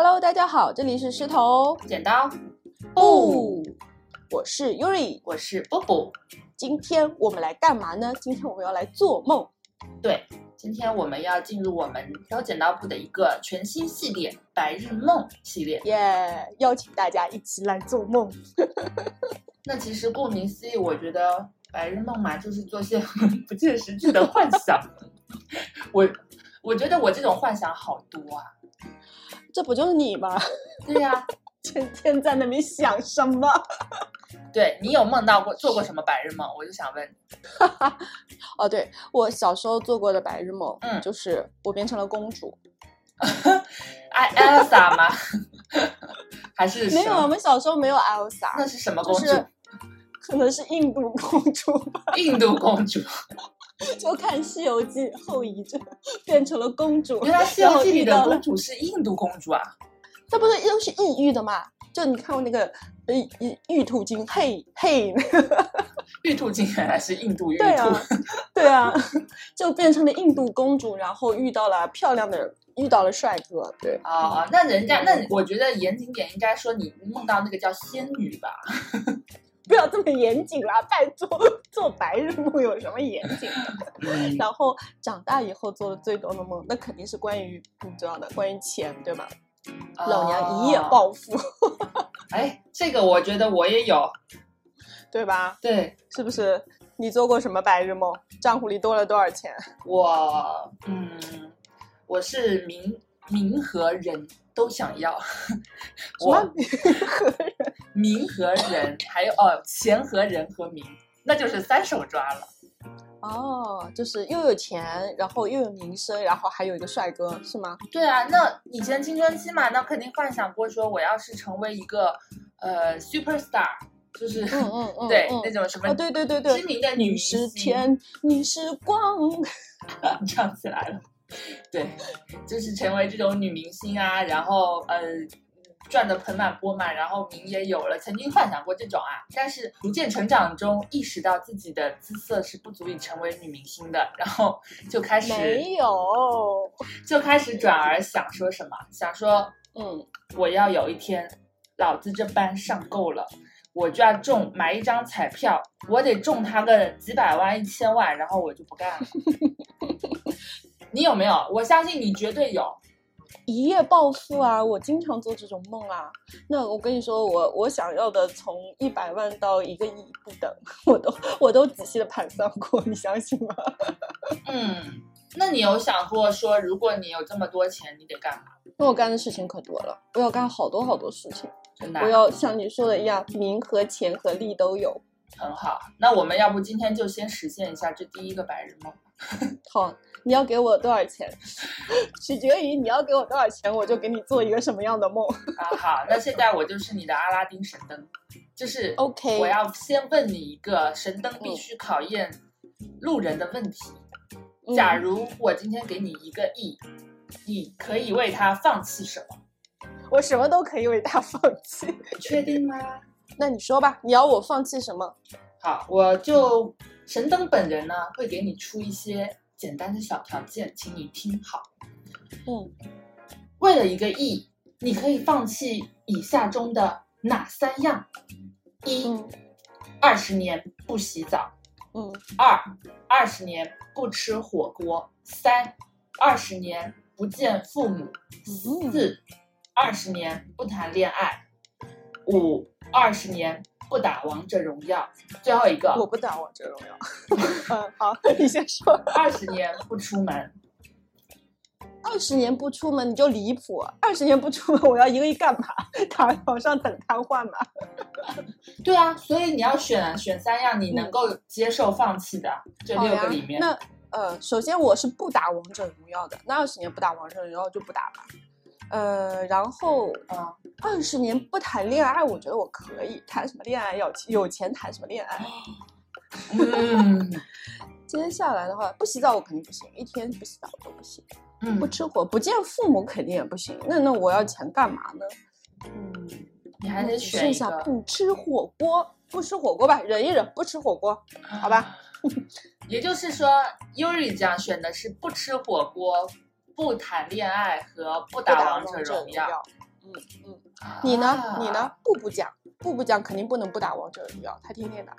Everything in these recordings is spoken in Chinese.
Hello，大家好，这里是石头剪刀布，我是 Yuri。我是波波。今天我们来干嘛呢？今天我们要来做梦。对，今天我们要进入我们刀剪刀布的一个全新系列——白日梦系列。耶、邀请大家一起来做梦。那其实顾名思义，我觉得白日梦嘛，就是做些不切实际的幻想。我我觉得我这种幻想好多啊。这不就是你吗？对呀、天天在那边想什么？对你有梦到过做过什么白日梦？我就想问你。哦，对我小时候做过的白日梦，嗯就是我变成了公主。艾艾莎啊吗？还是没有，我们小时候没有 Elsa，那是什么公主？就是可能是印度公主吧。印度公主。就看《西游记》后遗症，变成了公主。原来《西游记》里的公主是印度公主啊！这不是都是抑郁的嘛？就你看过那个呃玉玉兔精，嘿嘿，玉兔精原来是印度玉兔。对啊，对啊，就变成了印度公主，然后遇到了漂亮的，遇到了帅哥，对，啊、那人家那我觉得严谨点应该说你梦到那个叫仙女吧？不要这么严谨啦，拜托，做白日梦有什么严谨 然后长大以后做的最多的梦，那肯定是关于你知道的，关于钱，对吧？老娘一夜哦。暴富，哎，这个我觉得我也有。对吧？对是不是？你做过什么白日梦？账户里多了多少钱？我，嗯，我是明明和人都想要。我？名和人，还有哦，钱和人和名，那就是三手抓了。哦，就是又有钱，然后又有名声，然后还有一个帅哥，是吗？对啊，那以前青春期嘛，那肯定幻想过说我要是成为一个呃 super star，就是、嗯嗯 嗯，对、嗯那种什么哦，对对对对知，名的女你明是星，天，你是光，唱起来了。对，就是成为这种女明星啊，然后呃赚得盆满钵满，然后名也有了，曾经幻想过这种啊，但是逐渐成长中意识到自己的姿色是不足以成为女明星的，然后就开始没有，就开始转而想说什么，想说嗯，我要有一天，老子这班上够了，我就要中买一张彩票，我得中他个几百万、一千万，然后我就不干了。你有没有？我相信你绝对有。一夜暴富啊！我经常做这种梦啊。那我跟你说，我我想要的从一百万到一个亿不等，我都我都仔细的盘算过，你相信吗？嗯，那你有想过说，如果你有这么多钱，你得干嘛？那我干的事情可多了，我要干好多好多事情，真的啊、我要像你说的一样，名和钱和利都有。很好。那我们要不今天就先实现一下这第一个白日梦？好，你要给我多少钱，取决于你要给我多少钱，我就给你做一个什么样的梦。啊，好，那现在我就是你的阿拉丁神灯，就是。OK，我要先问你一个神灯必须考验路人的问题。嗯假如我今天给你一个亿，你可以为他放弃什么？我什么都可以为他放弃。确定吗？那你说吧，你要我放弃什么？好，我就神灯本人呢会给你出一些简单的小条件，请你听好。嗯，为了一个亿，你可以放弃以下中的哪三样？一嗯，二十年不洗澡；嗯，二二十年不吃火锅；三二十年不见父母；嗯。四。二十年不谈恋爱；五二十年不打王者荣耀；最后一个我不打王者荣耀。嗯，好，你先说。二十年不出门。二十年不出门你就离谱，二十年不出门我要一个亿干嘛？躺在床上等瘫痪嘛？对啊，所以你要选选三样你能够接受放弃的、这六个里面。那呃，首先我是不打王者荣耀的，那二十年不打王者荣耀就不打吧。呃，然后啊，二十年不谈恋爱，我觉得我可以谈什么恋爱？要有钱谈什么恋爱？嗯 接下来的话，不洗澡我肯定不行，一天不洗澡我都不行。嗯不吃火，不见父母肯定也不行。那那我要钱干嘛呢？嗯，你还得只剩下选一个，不吃火锅，不吃火锅吧，忍一忍，不吃火锅，好吧？也就是说，Yuri 这样选的是不吃火锅、不谈恋爱和不不打王者者荣耀。嗯嗯，你呢？啊你呢？？步步讲，步步讲肯定不能不打王者荣耀，他天天打。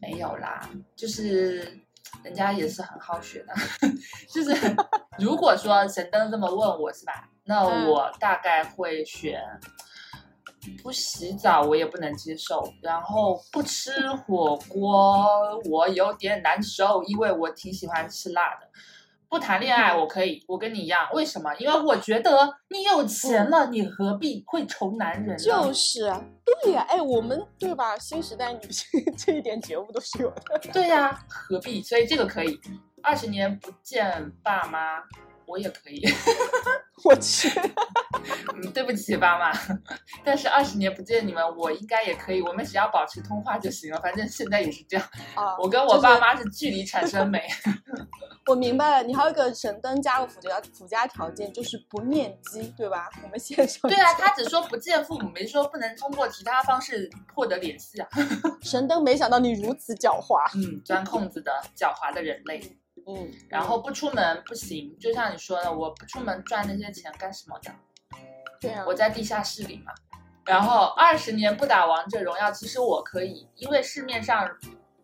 没有啦，就是人家也是很好学的，就是 如果说神灯这么问我是吧，那嗯我大概会选不洗澡我也不能接受，然后不吃火锅我有点难受，因为我挺喜欢吃辣的。不谈恋爱我可以，我跟你一样，为什么？因为我觉得你有钱了，你何必会愁男人呢？就是啊，对呀、哎，我们对吧？新时代女性 这一点觉悟都是有的。对呀、何必？所以这个可以。二十年不见爸妈，我也可以。我去，嗯，对不起爸妈，但是二十年不见你们，我应该也可以。我们只要保持通话就行了，反正现在也是这样。啊，我跟我爸妈是距离产生美。我明白了，你还有一个神灯加个附加附加条件，就是不面基，对吧？我们线上对啊，他只说不见父母，没说不能通过其他方式获得联系啊。神灯没想到你如此狡猾，嗯，钻空子的狡猾的人类。嗯，然后不出门不行，就像你说的，我不出门赚那些钱干什么的？对啊我，在地下室里嘛。然后二十年不打王者荣耀，其实我可以，因为市面上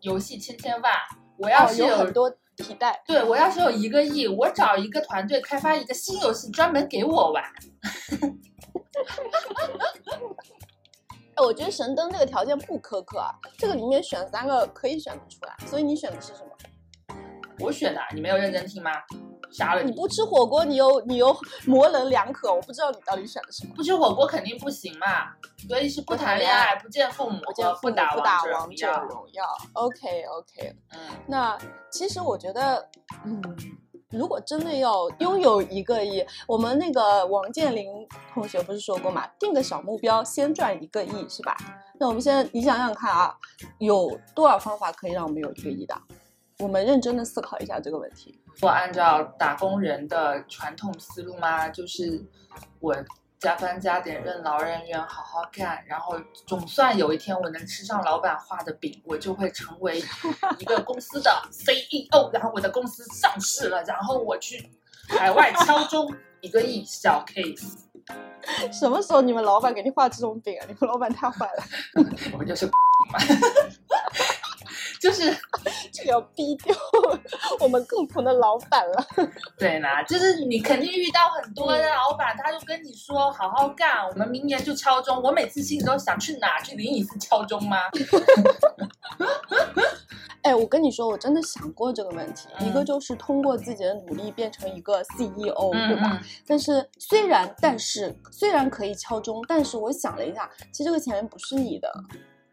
游戏千千万，我要哦，是有很多替代，对我要是有一个亿，我找一个团队开发一个新游戏，专门给我玩。哎，我觉得神灯这个条件不苛刻啊，这个里面选三个可以选得出来，所以你选的是什么？我选的，你没有认真听吗？杀了你！你不吃火锅，你又你又模棱两可，我不知道你到底选的什么。不吃火锅肯定不行嘛，所以是不谈恋爱、不见父母不见父母不打不打王者荣耀。荣耀，OK OK。嗯，那其实我觉得，嗯，如果真的要拥有一个亿，我们那个王健林同学不是说过嘛，定个小目标，先赚一个亿，是吧？那我们现在你想想看啊，有多少方法可以让我们有一个亿的？我们认真的思考一下这个问题。我按照打工人的传统思路嘛，就是我加班加点，任劳任怨，好好干，然后总算有一天我能吃上老板画的饼，我就会成为一个公司的 CEO，然后我的公司上市了，然后我去海外敲钟一个亿小 case，什么时候你们老板给你画这种饼啊？你们老板太坏了，我们就是嘛，就是这个要逼掉我们共同的老板了。对啦，就是你肯定遇到很多的老板，他就跟你说好好干，我们明年就敲钟。我每次心里都想去哪去灵隐寺敲钟吗？哎，我跟你说，我真的想过这个问题。一个嗯就是通过自己的努力变成一个 CEO，、嗯对吧？嗯，但是虽然，但是虽然可以敲钟，但是我想了一下，其实这个钱不是你的，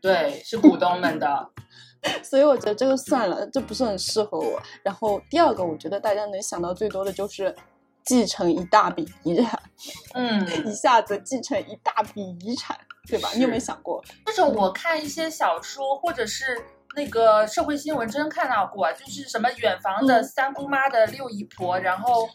对，是股东们的。所以我觉得这个算了，这不是很适合我。然后第二个，我觉得大家能想到最多的就是继承一大笔遗产，嗯，一下子继承一大笔遗产，对吧？你有没有想过？这种我看一些小说或者是那个社会新闻真看到过，就是什么远房的嗯三姑妈的六姨婆，然后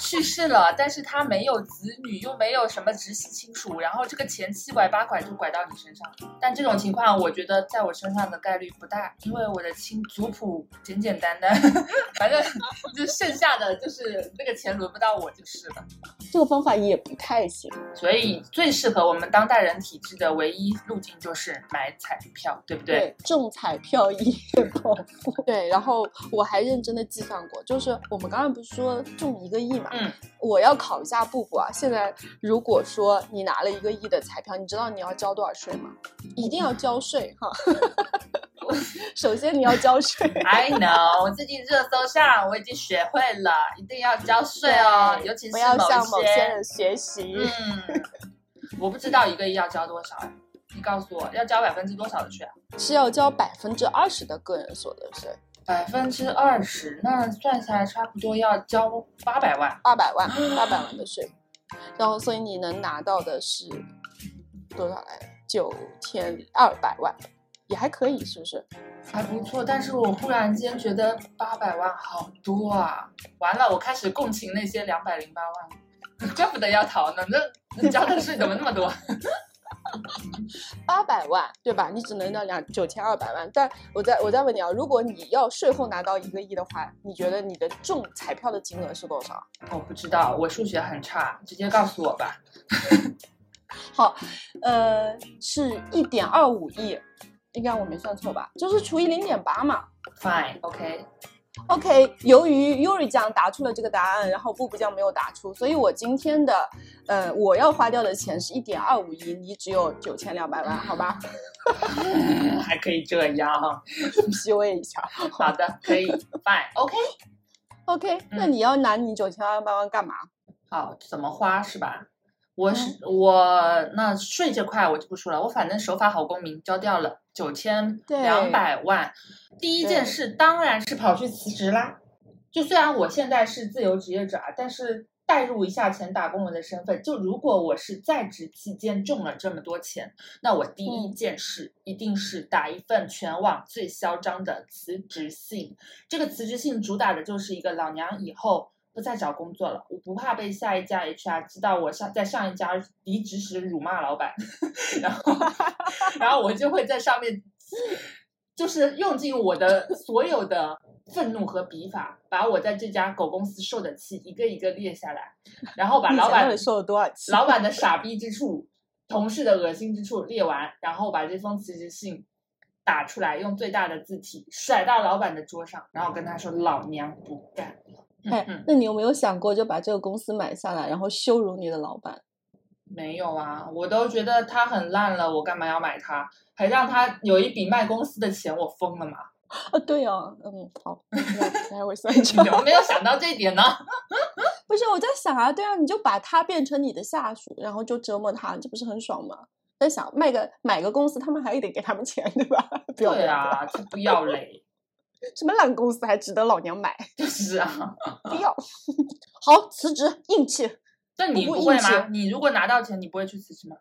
去世了，但是她没有子女，又没有什么直系亲属，然后这个钱七拐八拐就拐到你身上。但这种情况，我觉得在我身上的概率不大，因为我的亲族谱简简单单，反正就剩下的就是那个钱轮不到我就是了。这个方法也不太行。所以最适合我们当代人体质的唯一路径就是买彩票，对不对？对，中彩票一夜暴富。对，然后我还认真的计算过，就是我们刚刚不是说中一个亿嘛？嗯，我要考一下布布啊。现在如果说你拿了一个亿的彩票，你知道你要交多少税吗？一定要交税哈。首先你要交税。I know，我最近热搜上我已经学会了，一定要交税哦，尤其是不要向某某些人学习。嗯，我不知道一个亿要交多少，你告诉我要交百分之多少的税啊？是要交百分之二十的个人所得税，百分之二十，那算下来差不多要交八百万。八百万，八百万的税。然后，所以你能拿到的是多少来着？九千二百万，也还可以，是不是？还不错，但是我忽然间觉得八百万好多啊！完了，我开始共情那些两百零八万，怪不得要逃呢，那那交的税怎么那么多？八百万，对吧？你只能到两九千二百万。但我再我再问你啊，如果你要税后拿到一个亿的话，你觉得你的中彩票的金额是多少？我不知道，我数学很差，直接告诉我吧。好，呃，是一点二五亿，应该我没算错吧？就是除以零点八嘛。Fine，OK，、OK，由于 Yuri 酱答出了这个答案，然后布布酱没有答出，所以我今天的呃我要花掉的钱是一点二五亿，你只有九千两百万，好吧嗯 还可以这样。？PUA 一下。好的，可以，Fine，OK。OK，那嗯你要拿你九千两百万干嘛？好，怎么花是吧？我是、我那税这块我就不说了，我反正守法好公民，交掉了九千对两百万。第一件事当然是跑去辞职啦。就虽然我现在是自由职业者啊，但是代入一下前打工人的身份，就如果我是在职期间中了这么多钱，那我第一嗯件事一定是打一份全网最嚣张的辞职信。这个辞职信主打的就是一个老娘以后不再找工作了，我不怕被下一家 HR 知道我上在上一家离职时辱骂老板，然后 然后我就会在上面，就是用尽我的所有的愤怒和笔法，把我在这家狗公司受的气一个一个列下来，然后把老板受了多少气？老板的傻逼之处、同事的恶心之处列完，然后把这封辞职信打出来，用最大的字体甩到老板的桌上，然后跟他说：“老娘不干了。”哎那你有没有想过就把这个公司买下来，然后羞辱你的老板？没有啊，我都觉得他很烂了，我干嘛要买他？还让他有一笔卖公司的钱，我疯了吗？啊，对哦，嗯，好，来我算你账。怎么没有想到这一点呢？不是，我在想啊，对啊，你就把他变成你的下属，然后就折磨他，这不是很爽吗？在想卖个买个公司，他们还得给他们钱，对吧？对啊，才不要嘞！什么烂公司还值得老娘买？就 是啊，不要。好，辞职，硬气。那你不会吗？你如果拿到钱，你不会去辞职吗？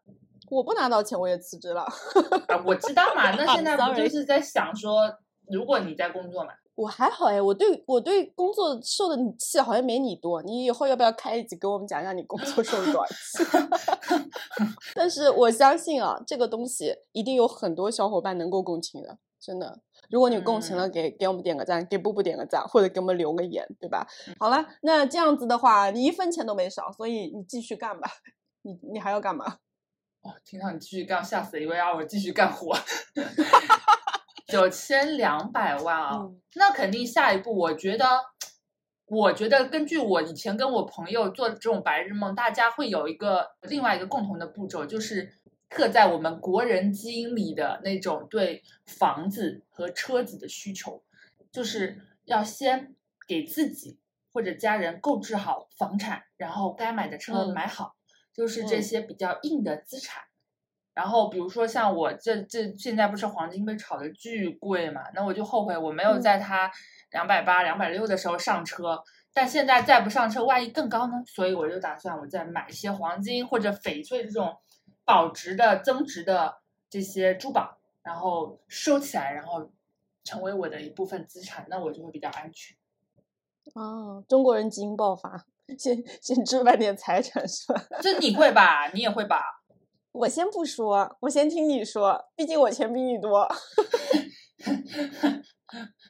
我不拿到钱，我也辞职了。啊，我知道嘛。那现在不就是在想说，如果你在工作嘛？我还好哎，我对我对工作受的气好像没你多。你以后要不要开一集给我们讲讲你工作受了多少气？但是我相信啊，这个东西一定有很多小伙伴能够共情的，真的。如果你共情了，给给我们点个赞，给布布点个赞，或者给我们留个言，对吧？好了，那这样子的话，你一分钱都没少，所以你继续干吧。你你还要干嘛？哦，听到你继续干，吓死了，以为让我继续干活。九千两百万啊，嗯那肯定下一步，我觉得，我觉得根据我以前跟我朋友做这种白日梦，大家会有一个另外一个共同的步骤，就是刻在我们国人基因里的那种对房子和车子的需求，就是要先给自己或者家人购置好房产，然后该买的车嗯买好，就是这嗯些比较硬的资产。然后比如说像我这这现在不是黄金被炒的巨贵嘛，那我就后悔我没有嗯在它两百八、两百六的时候上车。但现在再不上车，万一更高呢？所以我就打算我再买一些黄金或者翡翠这种保值的、增值的这些珠宝，然后收起来，然后成为我的一部分资产，那我就会比较安全。哦，中国人基因爆发，先先置办点财产是吧？这你会吧？你也会吧？我先不说，我先听你说，毕竟我钱比你多。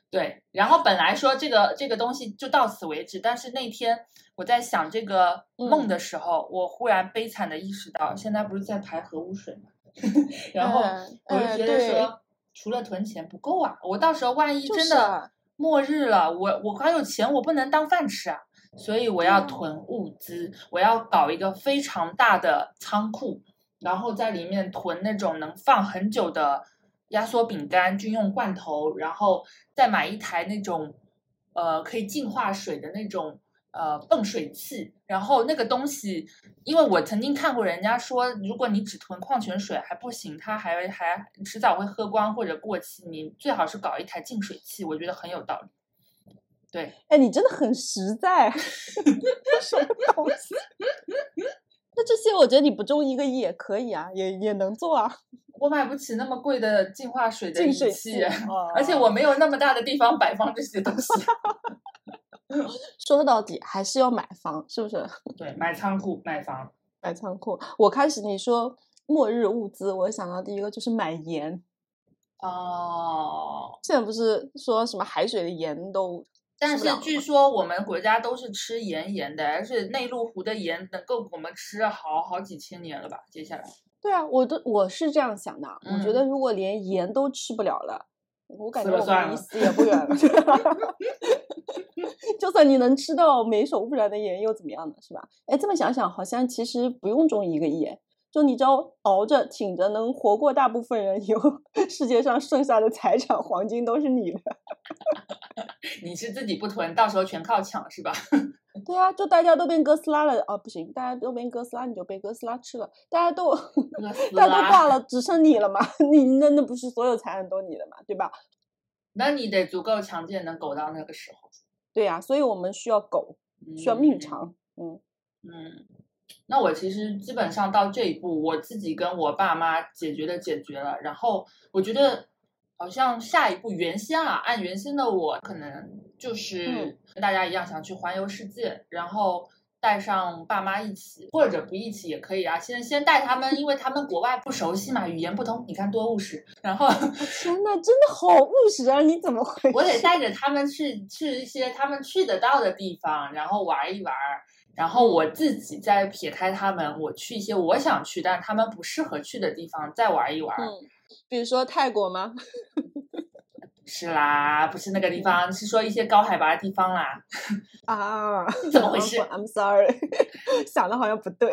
对，然后本来说这个这个东西就到此为止，但是那天我在想这个梦嗯。的时候，我忽然悲惨的意识到，现在不是在排核污水吗？然后嗯我就觉得说，除了囤钱不够啊，我到时候万一真的啊。末日了，我我还有钱，我不能当饭吃啊，所以我要囤物资，我要搞一个非常大的仓库，然后在里面囤那种能放很久的压缩饼干、军用罐头，然后再买一台那种呃可以净化水的那种呃泵水器，然后那个东西，因为我曾经看过人家说，如果你只囤矿泉水还不行，它还还迟早会喝光或者过期，你最好是搞一台净水器，我觉得很有道理。对，哎，你真的很实在，什么东西？那这些我觉得你不中一个亿也可以啊，也也能做啊。我买不起那么贵的净化水的仪净水器器，，而且我没有那么大的地方摆放这些东西。说到底还是要买房，是不是？对，买仓库、买房。买仓库。我开始你说末日物资，我想到第一个就是买盐。哦，现在不是说什么海水的盐都但是据说我们国家都是吃盐盐的，而且内陆湖的盐能够我们吃好好几千年了吧？接下来，对啊，我都我是这样想的，我觉嗯得如果连盐都吃不了了，我感觉我们离死也不远了。就算你能吃到没受污染的盐又怎么样呢？是吧？哎，这么想想，好像其实不用种一个亿，就你只要熬着挺着，能活过大部分人，以后 世界上剩下的财产黄金都是你的。你是自己不囤，到时候全靠抢是吧？对啊，就大家都变哥斯拉了啊，不行，大家都变哥斯拉，你就被哥斯拉吃了，大家都大家都挂，了，只剩你了嘛？你那那不是所有财产都你的嘛？对吧？那你得足够强健，能苟到那个时候。对呀、所以我们需要苟，需要命嗯长。嗯，嗯，那我其实基本上到这一步，我自己跟我爸妈解决的解决了，然后我觉得好像下一步，原先啊，按原先的我可能就是嗯跟大家一样想去环游世界，然后带上爸妈一起，或者不一起也可以啊。先先带他们，因为他们国外不熟悉嘛，语言不通，你看多务实。然后 天呐，真的好务实啊！你怎么会？我得带着他们去去一些他们去得到的地方，然后玩一玩。然后我自己再撇开他们，我去一些我想去但他们不适合去的地方再玩一玩。比如说泰国吗？是啦，不是那个地方，是说一些高海拔的地方啦。啊，怎么回事？I'm sorry，想的好像不对。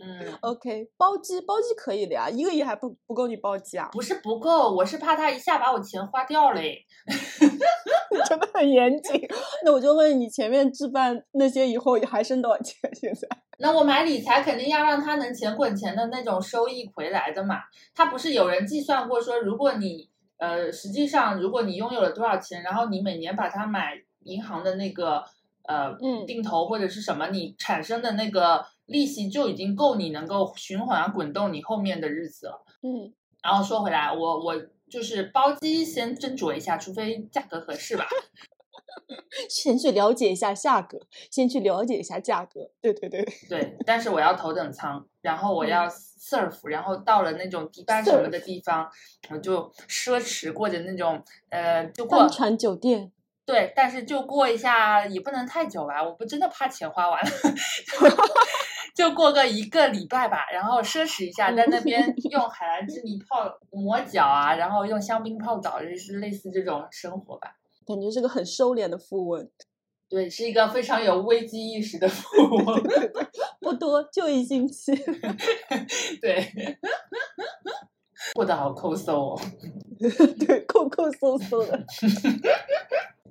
嗯，OK，包机包机可以的呀，一个亿还不不够你包机啊？不是不够，我是怕他一下把我钱花掉嘞。真的很严谨。那我就问你，前面置办那些以后还剩多少钱？现在？那我买理财肯定要让他能钱滚钱的那种收益回来的嘛。他不是有人计算过说，如果你呃，实际上如果你拥有了多少钱，然后你每年把它买银行的那个呃嗯定投或者是什么，你产生的那个利息就已经够你能够循环滚动你后面的日子了。嗯，然后说回来，我我就是包机先斟酌一下，除非价格合适吧。先去了解一下价格，先去了解一下价格。对对对，对，但是我要头等舱，然后我嗯要 surf，然后到了那种迪拜什么的地方，我就奢侈过着那种呃，就过帆船酒店。对，但是就过一下也不能太久吧，我不真的怕钱花完了，就过个一个礼拜吧，然后奢侈一下，在那边用海蓝之谜泡抹脚啊，然后用香槟泡澡，就是类似这种生活吧。感觉是个很收敛的富翁，对，是一个非常有危机意识的富翁。不多，就一星期。对，过得好抠搜哦。对，抠抠搜搜的。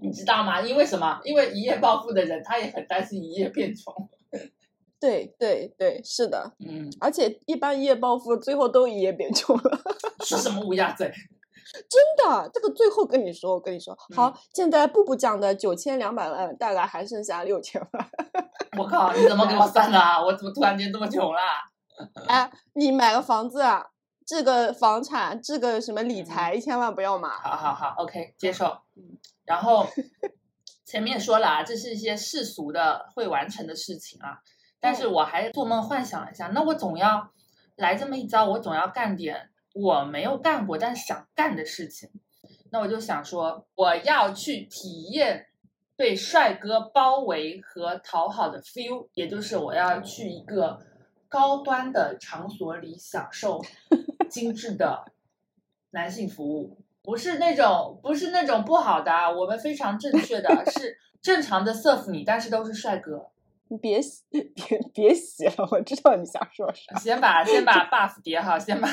你知道吗？因为什么？因为一夜暴富的人，他也很担心一夜变穷。对对对，是的，嗯，而且一般一夜暴富最后都一夜变穷了。说什么乌鸦嘴？真的，这个最后跟你说，我跟你说，好，嗯现在步步讲的九千两百万，大概还剩下六千万。我靠！你怎么给我算的啊？我怎么突然间这么穷了？哎，你买个房子啊，这个房产，这个什么理嗯财，千万不要买。好好好，OK，接受嗯。然后 前面说了啊，这是一些世俗的会完成的事情啊，但是我还做梦幻想了一下，那我总要来这么一招，我总要干点我没有干过但是想干的事情。那我就想说，我要去体验被帅哥包围和讨好的 feel，也就是我要去一个高端的场所里享受 精致的男性服务，不是那种不是那种不好的啊，我们非常正确的 是正常的 serve 你，但是都是帅哥。你别洗，别别洗了，我知道你想说啥，先把先把 buff 叠好，先把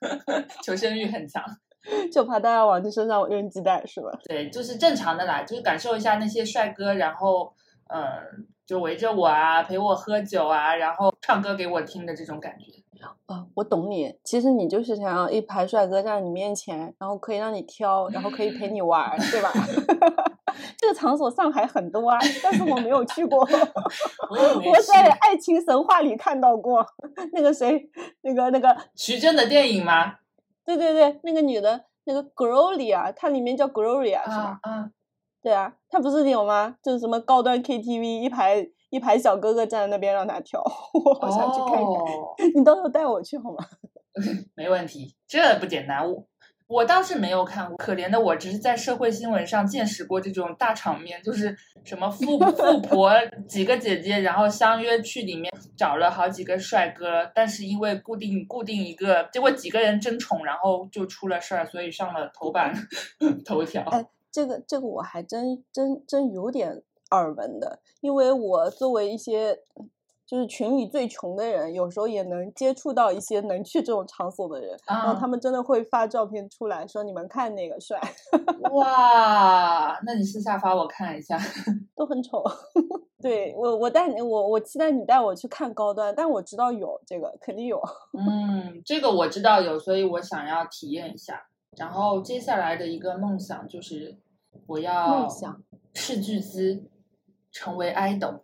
求生欲很强。就怕大家往你身上扔鸡蛋是吧？对，就是正常的啦，就是感受一下那些帅哥，然后嗯、呃就围着我啊，陪我喝酒啊，然后唱歌给我听的这种感觉。啊，我懂你。其实你就是想要一排帅哥站在你面前，然后可以让你挑，然后可以陪你玩儿，对吧？这个场所上海很多啊，但是我没有去过。我在爱情神话里看到过 那个谁，那个那个，徐峥的电影吗？对对对，那个女的，那个 Gloria，她里面叫 Gloria 是吧？啊啊，对啊，她不是有吗？就是什么高端 KTV，一排一排小哥哥站在那边让她跳，我好想去看看。哦，你到时候带我去好吗？没问题，这不简单。我我倒是没有看过，可怜的我只是在社会新闻上见识过这种大场面，就是什么富 富婆几个姐姐，然后相约去里面找了好几个帅哥，但是因为固定固定一个，结果几个人争宠，然后就出了事儿，所以上了头版 头条。哎，这个这个我还真真真有点耳闻的，因为我作为一些。就是群里最穷的人，有时候也能接触到一些能去这种场所的人，然后他们真的会发照片出来说：“你们看哪个帅。”哇，那你私下发我看一下，都很丑。对我，我带你，我我期待你带我去看高端，但我知道有这个，肯定有。嗯，这个我知道有，所以我想要体验一下。然后接下来的一个梦想就是我要梦想斥巨资成为 idol。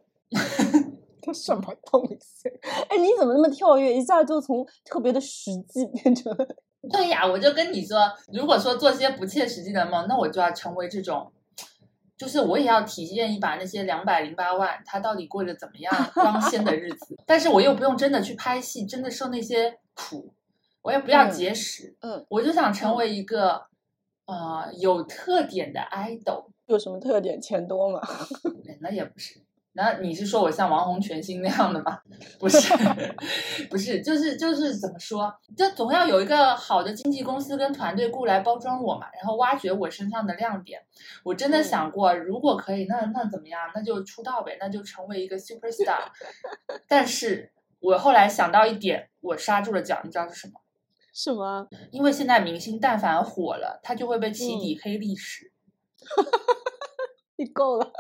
什么东西？哎，你怎么那么跳跃？一下就从特别的实际变成…… 对呀，我就跟你说，如果说做些不切实际的梦，那我就要成为这种，就是我也要体验一把那些两百零八万他到底过着怎么样光鲜的日子。但是我又不用真的去拍戏，真的受那些苦，我也不要节食。嗯，我就想成为一个呃有特点的 idol。有什么特点？钱多吗？那也不是。那你是说我像王红全新那样的吗？不是，不是，就是就是怎么说？就总要有一个好的经纪公司跟团队雇来包装我嘛，然后挖掘我身上的亮点。我真的想过，如果可以，那那怎么样？那就出道呗，那就成为一个 super star。但是我后来想到一点，我刹住了脚，你知道是什么？什么？因为现在明星但凡火了，他就会被起底黑历史。你够了。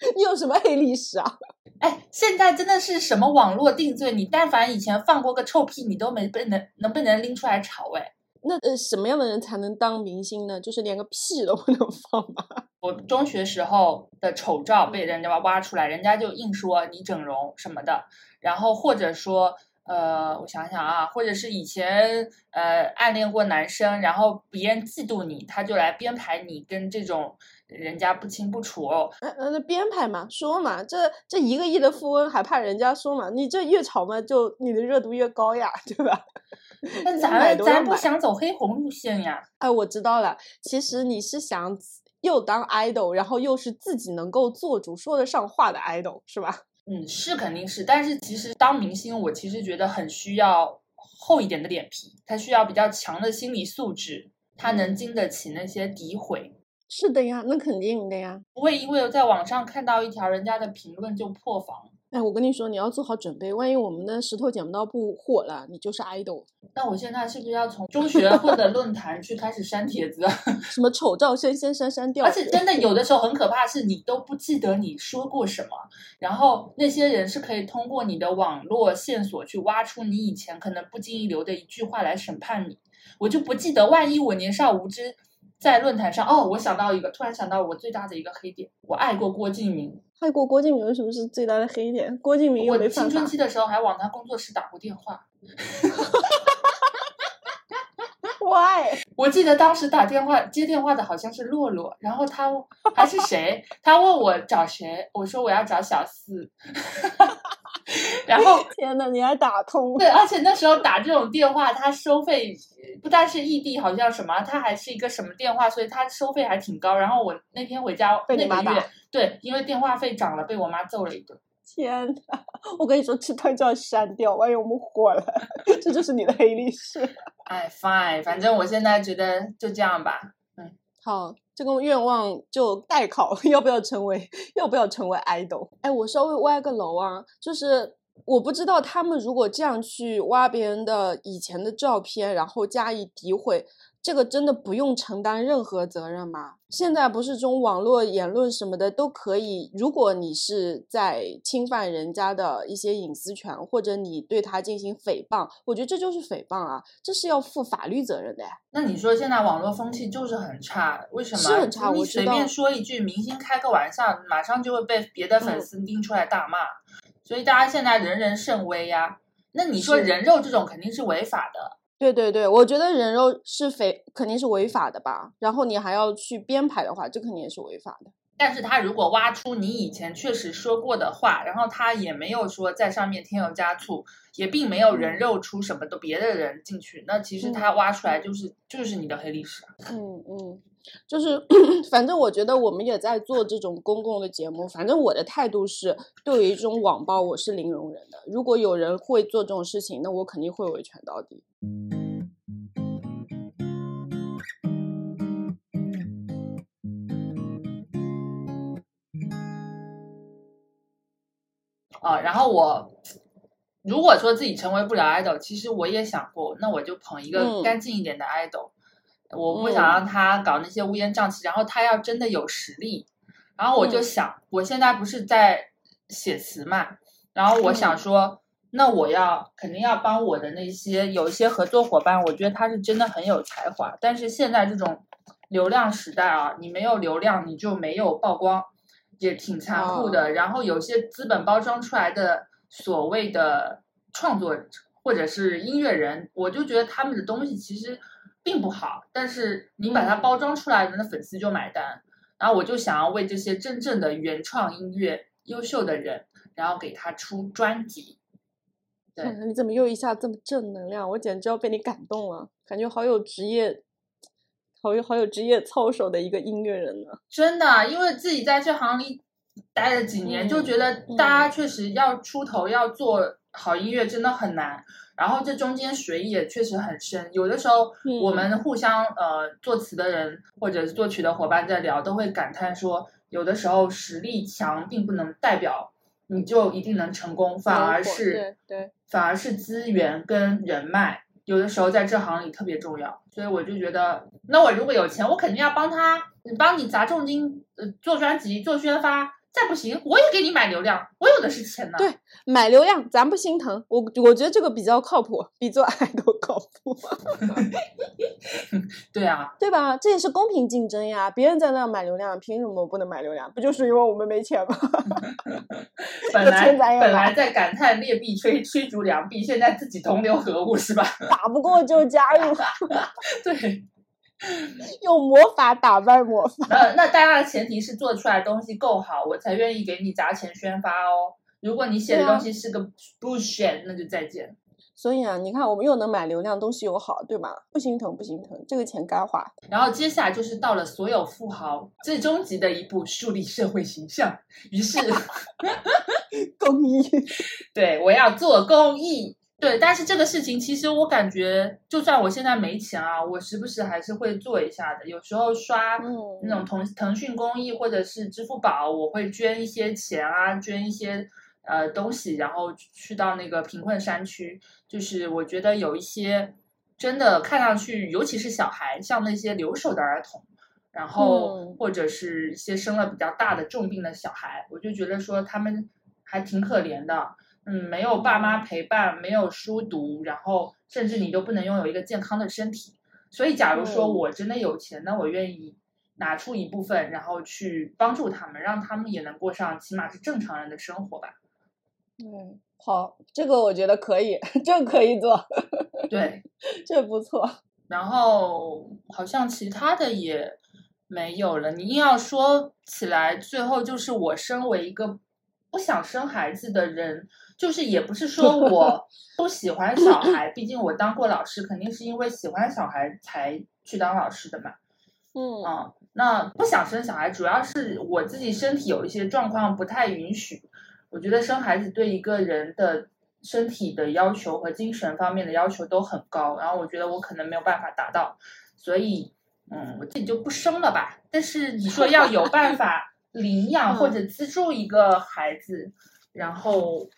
你有什么黑历史啊？哎，现在真的是什么网络定罪？你但凡以前放过个臭屁，你都没被能能被人拎出来炒哎。那呃，什么样的人才能当明星呢？就是连个屁都不能放吗？我中学时候的丑照被人家挖出来，人家就硬说你整容什么的，然后或者说。呃，我想想啊，或者是以前呃暗恋过男生，然后别人嫉妒你，他就来编排你跟这种人家不清不楚哦。那那编排嘛，说嘛，这这一个亿的富翁还怕人家说嘛？你这越吵嘛，就你的热度越高呀，对吧？那咱咱不想走黑红路线呀？哎，我知道了，其实你是想又当 idol，然后又是自己能够做主、说得上话的 idol，是吧？嗯，是肯定是，但是其实当明星，我其实觉得很需要厚一点的脸皮，他需要比较强的心理素质，他能经得起那些诋毁。是的呀，那肯定的呀，不会因为在网上看到一条人家的评论就破防。哎，我跟你说，你要做好准备，万一我们的石头剪刀布火了，你就是 idol。那我现在是不是要从中学或者论坛去开始删帖子？什么丑照先先删删掉？而且真的有的时候很可怕，是你都不记得你说过什么，然后那些人是可以通过你的网络线索去挖出你以前可能不经意留的一句话来审判你。我就不记得，万一我年少无知。在论坛上，哦，我想到一个，突然想到我最大的一个黑点，我爱过郭敬明。爱国郭敬明为什么是最大的黑点？郭敬明我青春期的时候还往他工作室打过电话。Why？我记得当时打电话接电话的好像是洛洛，然后他还是谁？他问我找谁，我说我要找小四。然后 天呐，你还打通？对，而且那时候打这种电话，他收费不但是异地，好像什么，他还是一个什么电话，所以他收费还挺高。然后我那天回家被你妈打，对，因为电话费涨了，被我妈揍了一顿。天呐，我跟你说，这段就要删掉，万一我们火了，这就是你的黑历史。哎，fine，反正我现在觉得就这样吧。嗯，好。这个愿望就代考，要不要成为要不要成为 idol？哎，我稍微歪个楼啊，就是我不知道他们如果这样去挖别人的以前的照片，然后加以诋毁。这个真的不用承担任何责任吗？现在不是这种网络言论什么的都可以。如果你是在侵犯人家的一些隐私权，或者你对他进行诽谤，我觉得这就是诽谤啊，这是要负法律责任的呀。那你说现在网络风气就是很差，为什么？是很差。我随便说一句，明星开个玩笑，马上就会被别的粉丝拎出来大骂。所以大家现在人人甚微呀。那你说人肉这种肯定是违法的。对对对，我觉得人肉是非肯定是违法的吧。然后你还要去编排的话，这肯定也是违法的。但是他如果挖出你以前确实说过的话，然后他也没有说在上面添油加醋，也并没有人肉出什么的别的人进去，那其实他挖出来就是就是你的黑历史啊。嗯嗯，就是 反正我觉得我们也在做这种公共的节目，反正我的态度是，对于这种网暴我是零容忍的。如果有人会做这种事情，那我肯定会维权到底。啊，然后我如果说自己成为不了 idol，其实我也想过，那我就捧一个嗯干净一点的 idol，、我不想让他搞那些乌烟瘴气，然后他要真的有实力，然后我就嗯。想，我现在不是在写词嘛，然后我想嗯。说，那我要肯定要帮我的那些有一些合作伙伴，我觉得他是真的很有才华，但是现在这种流量时代啊，你没有流量你就没有曝光，也挺残酷的。然后有些资本包装出来的所谓的创作者或者是音乐人，我就觉得他们的东西其实并不好，但是你把它嗯包装出来，那粉丝就买单。然后我就想要为这些真正的原创音乐优秀的人，然后给他出专辑。对你怎么又一下这么正能量？我简直要被你感动了，感觉好有职业，好有好有职业操守的一个音乐人呢。真的，因为自己在这行里待了几年，就嗯觉得大家确实要出头，要做好音乐真的很难。然后这中间水也确实很深，有的时候我嗯们互相呃作词的人或者是作曲的伙伴在聊，都会感叹说，有的时候实力强并不能代表你就一定能成功，反而是对对反而是资源跟人脉，有的时候在这行里特别重要。所以我就觉得，那我如果有钱，我肯定要帮他，帮你砸重金，呃，做专辑、做宣发。再不行，我也给你买流量，我有的是钱呢。对买流量咱不心疼，我我觉得这个比较靠谱，比做爱都靠谱，对啊，对吧？这也是公平竞争呀，别人在那买流量，凭什么我不能买流量？不就是因为我们没钱吗？本这来本来来在感叹劣币驱驱逐良币，现在自己同流合污是吧？打不过就加入，对，用魔法打败魔法。那那当然前提是做出来的东西够好，我才愿意给你砸钱宣发哦。如果你写的东西是个 bullshit，那就再见。所以啊，你看我们又能买流量，东西又好，对吧？不心疼，不心疼，这个钱该花。然后接下来就是到了所有富豪最终极的一步，树立社会形象。于是，公益，对我要做公益。对，但是这个事情其实我感觉，就算我现在没钱啊，我时不时还是会做一下的。有时候刷嗯那种腾腾讯公益或者是支付宝，我会捐一些钱啊，捐一些呃东西，然后去到那个贫困山区。就是我觉得有一些真的看上去，尤其是小孩，像那些留守的儿童，然后嗯或者是一些生了比较大的重病的小孩，我就觉得说他们还挺可怜的。嗯，没有爸妈陪伴，没有书读，然后甚至你都不能拥有一个健康的身体。所以，假如说嗯我真的有钱，那我愿意拿出一部分，然后去帮助他们，让他们也能过上起码是正常人的生活吧。嗯，好，这个我觉得可以，这个可以做，对，这不错。然后好像其他的也没有了。你硬要说起来，最后就是我身为一个不想生孩子的人，就是也不是说 我不喜欢小 孩，毕竟我当过老师，肯定是因为喜欢小孩才去当老师的嘛。嗯啊，那不想生小孩，主要是我自己身体有一些状况不太允许。我觉得生孩子对一个人的身体的要求和精神方面的要求都很高，然后我觉得我可能没有办法达到，所以嗯，我自己就不生了吧。但是你说要有办法 领养或者资助一个孩子，然后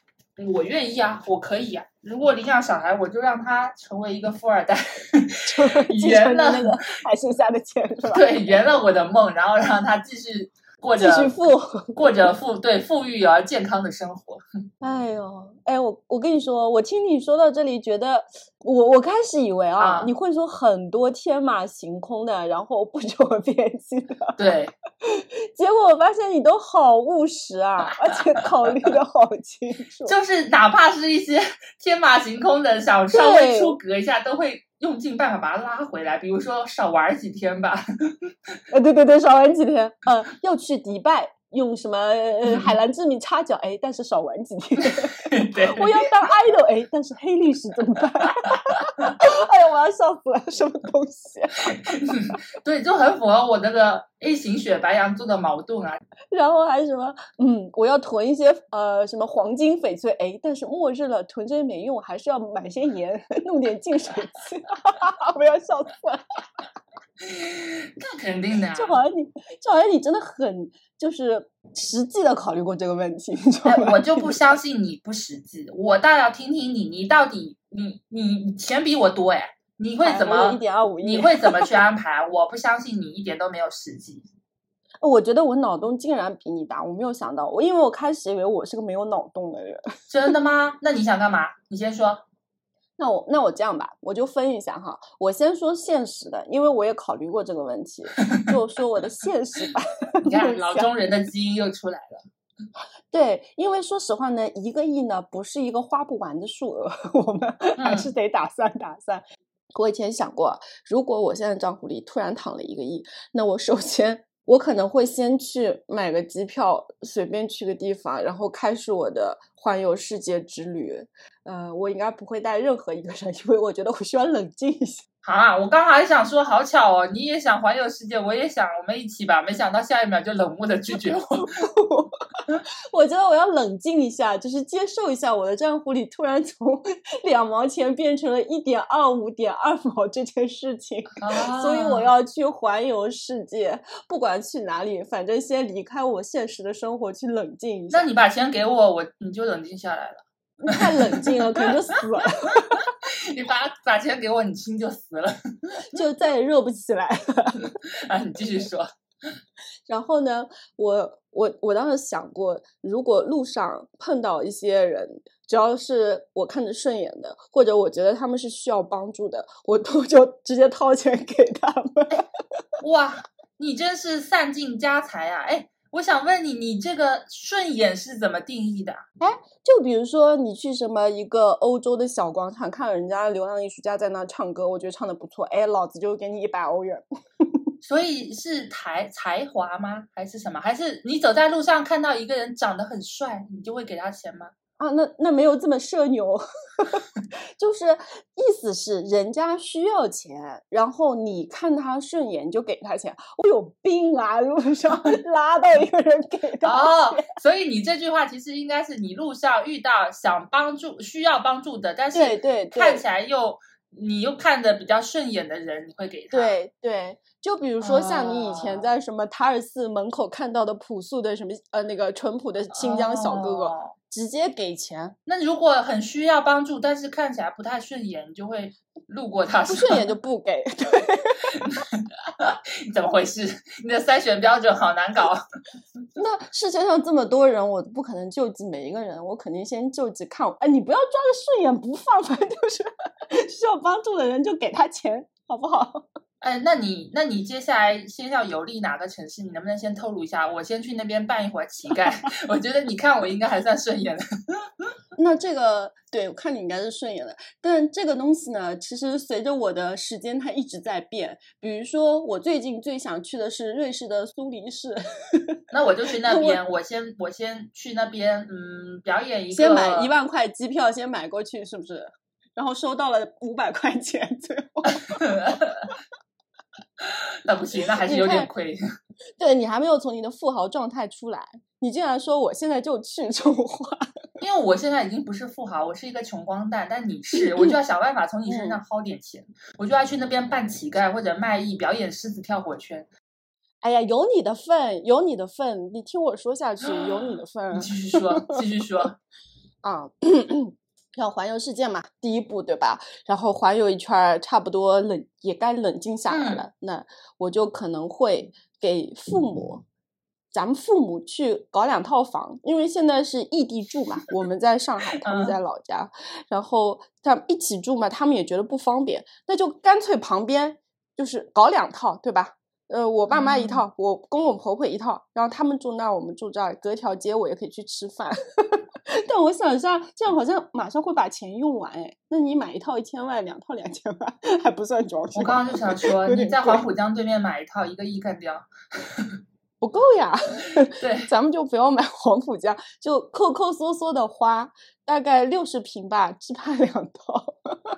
我愿意啊，我可以啊。如果领养小孩，我就让他成为一个富二代，继圆了那个还剩下的钱是吧？对，圆了我的梦，然后让他继续过着继续富。过着富对富裕而健康的生活。哎呦，哎，我我跟你说，我听你说到这里，觉得我我开始以为啊，啊你会说很多天马行空的，然后不着边际的，对，结果我发现你都好务实啊，而且考虑的好清楚。就是哪怕是一些天马行空的，想稍微出格一下，都会用尽办法把他拉回来，比如说少玩几天吧。呃，对对对，少玩几天。嗯，要去迪拜。用什么呃海蓝之谜擦脚哎，但是少玩几天。对，我要当 idol 哎，但是黑历史怎么办？哎呀，我要笑死了，什么东西？对，就很符合我那个 A 型血白羊座的矛盾啊。然后还什么？嗯，我要囤一些呃什么黄金翡翠哎，但是末日了，囤这些没用，还是要买些盐，弄点净水器。我要笑死了。那肯定的，就好像你，就好像你真的很就是实际的考虑过这个问题。哎，我就不相信你不实际，我倒要听听你，你到底你你钱比我多哎，你会怎么一点二五亿？你会怎么去安排？我不相信你一点都没有实际。我觉得我脑洞竟然比你大，我没有想到，我因为我开始以为我是个没有脑洞的人。真的吗？那你想干嘛？你先说。那我那我这样吧，我就分一下哈。我先说现实的，因为我也考虑过这个问题，就说我的现实吧。你看，老中人的基因又出来了。对，因为说实话呢，一个亿呢不是一个花不完的数额，我们还是得打算打算。我以前想过，如果我现在账户里突然躺了一个亿，那我首先。我可能会先去买个机票，随便去个地方，然后开始我的环游世界之旅。呃，我应该不会带任何一个人，因为我觉得我需要冷静一下。啊，我刚还想说，好巧哦，你也想环游世界，我也想，我们一起吧。没想到下一秒就冷漠的拒绝我。我觉得我要冷静一下，就是接受一下我的账户里突然从 两毛钱变成了一点二五点二毛这件事情。所以我要去环游世界，不管去哪里，反正先离开我现实的生活，去冷静一下。那你把钱给我，我你就冷静下来了。太冷静了，可能就死了。你把把钱给我，你亲就死了，就再也热不起来了。啊，你继续说。然后呢，我我我当时想过，如果路上碰到一些人，只要是我看着顺眼的，或者我觉得他们是需要帮助的，我都就直接掏钱给他们。哇，你真是散尽家财啊！哎。我想问你，你这个顺眼是怎么定义的？哎，就比如说你去什么一个欧洲的小广场，看人家流浪艺术家在那唱歌，我觉得唱的不错，哎，老子就给你一百欧元。所以是才才华吗？还是什么？还是你走在路上看到一个人长得很帅，你就会给他钱吗？啊，那那没有这么社牛，就是意思是人家需要钱，然后你看他顺眼就给他钱。我有病啊！路上 拉到一个人给他哦，所以你这句话其实应该是你路上遇到想帮助、需要帮助的，但是对对看起来又你又看的比较顺眼的人，你会给他。对对，就比如说像你以前在什么塔尔寺门口看到的朴素的什么呃那个淳朴的新疆小哥哥。直接给钱。那如果很需要帮助，但是看起来不太顺眼，你就会路过他。不顺眼就不给。对，怎么回事？你的筛选标准好难搞。那世界上这么多人，我不可能救济每一个人，我肯定先救济看。哎，你不要抓着顺眼不放，反正就是 需要帮助的人就给他钱，好不好？哎，那你那你接下来先要游历哪个城市？你能不能先透露一下？我先去那边扮一会儿乞丐。我觉得你看我应该还算顺眼的。那这个对我看你应该是顺眼的，但这个东西呢，其实随着我的时间它一直在变。比如说，我最近最想去的是瑞士的苏黎世。那我就去那边，我先我先去那边，嗯，表演一个。先买一万块机票，先买过去，是不是？然后收到了五百块钱，最后。那不行，那还是有点亏。对你还没有从你的富豪状态出来，你竟然说我现在就去这种话。因为我现在已经不是富豪，我是一个穷光蛋，但你是，我就要想办法从你身上薅点钱，我就要去那边扮乞丐或者卖艺，表演狮子跳火圈。哎呀，有你的份，有你的份，你听我说下去，有你的份。你继续说，继续说。啊。要环游世界嘛，第一步对吧？然后环游一圈，差不多冷也该冷静下来了。那我就可能会给父母，咱们父母去搞两套房，因为现在是异地住嘛，我们在上海，他们在老家，然后他们一起住嘛，他们也觉得不方便，那就干脆旁边就是搞两套，对吧？呃，我爸妈一套，我公公婆婆一套，然后他们住那儿，我们住这儿，隔条街我也可以去吃饭。但我想一下，这样好像马上会把钱用完哎。那你买一套一千万，两套两千万，还不算装修。我刚刚就想 说，你在黄浦江对面买一套，一个亿干掉，不够呀。对，咱们就不要买黄浦江，就抠抠缩缩的花，大概六十平吧，只怕两套。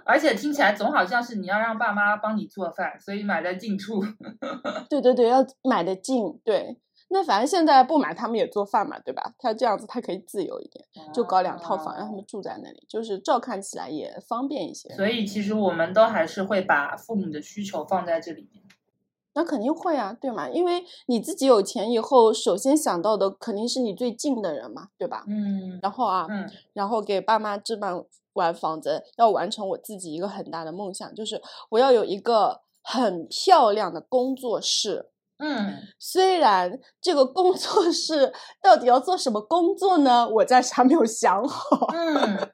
而且听起来总好像是你要让爸妈帮你做饭，所以买的近处。对对对，要买的近。对，那反正现在不买，他们也做饭嘛，对吧？他这样子，他可以自由一点，就搞两套房，让他们住在那里，就是照看起来也方便一些。所以其实我们都还是会把父母的需求放在这里面。那肯定会啊，对吗？因为你自己有钱以后，首先想到的肯定是你最近的人嘛，对吧？嗯。然后啊，嗯，然后给爸妈置办完房子，要完成我自己一个很大的梦想，就是我要有一个很漂亮的工作室。嗯，虽然这个工作室到底要做什么工作呢？我暂时还没有想好。嗯，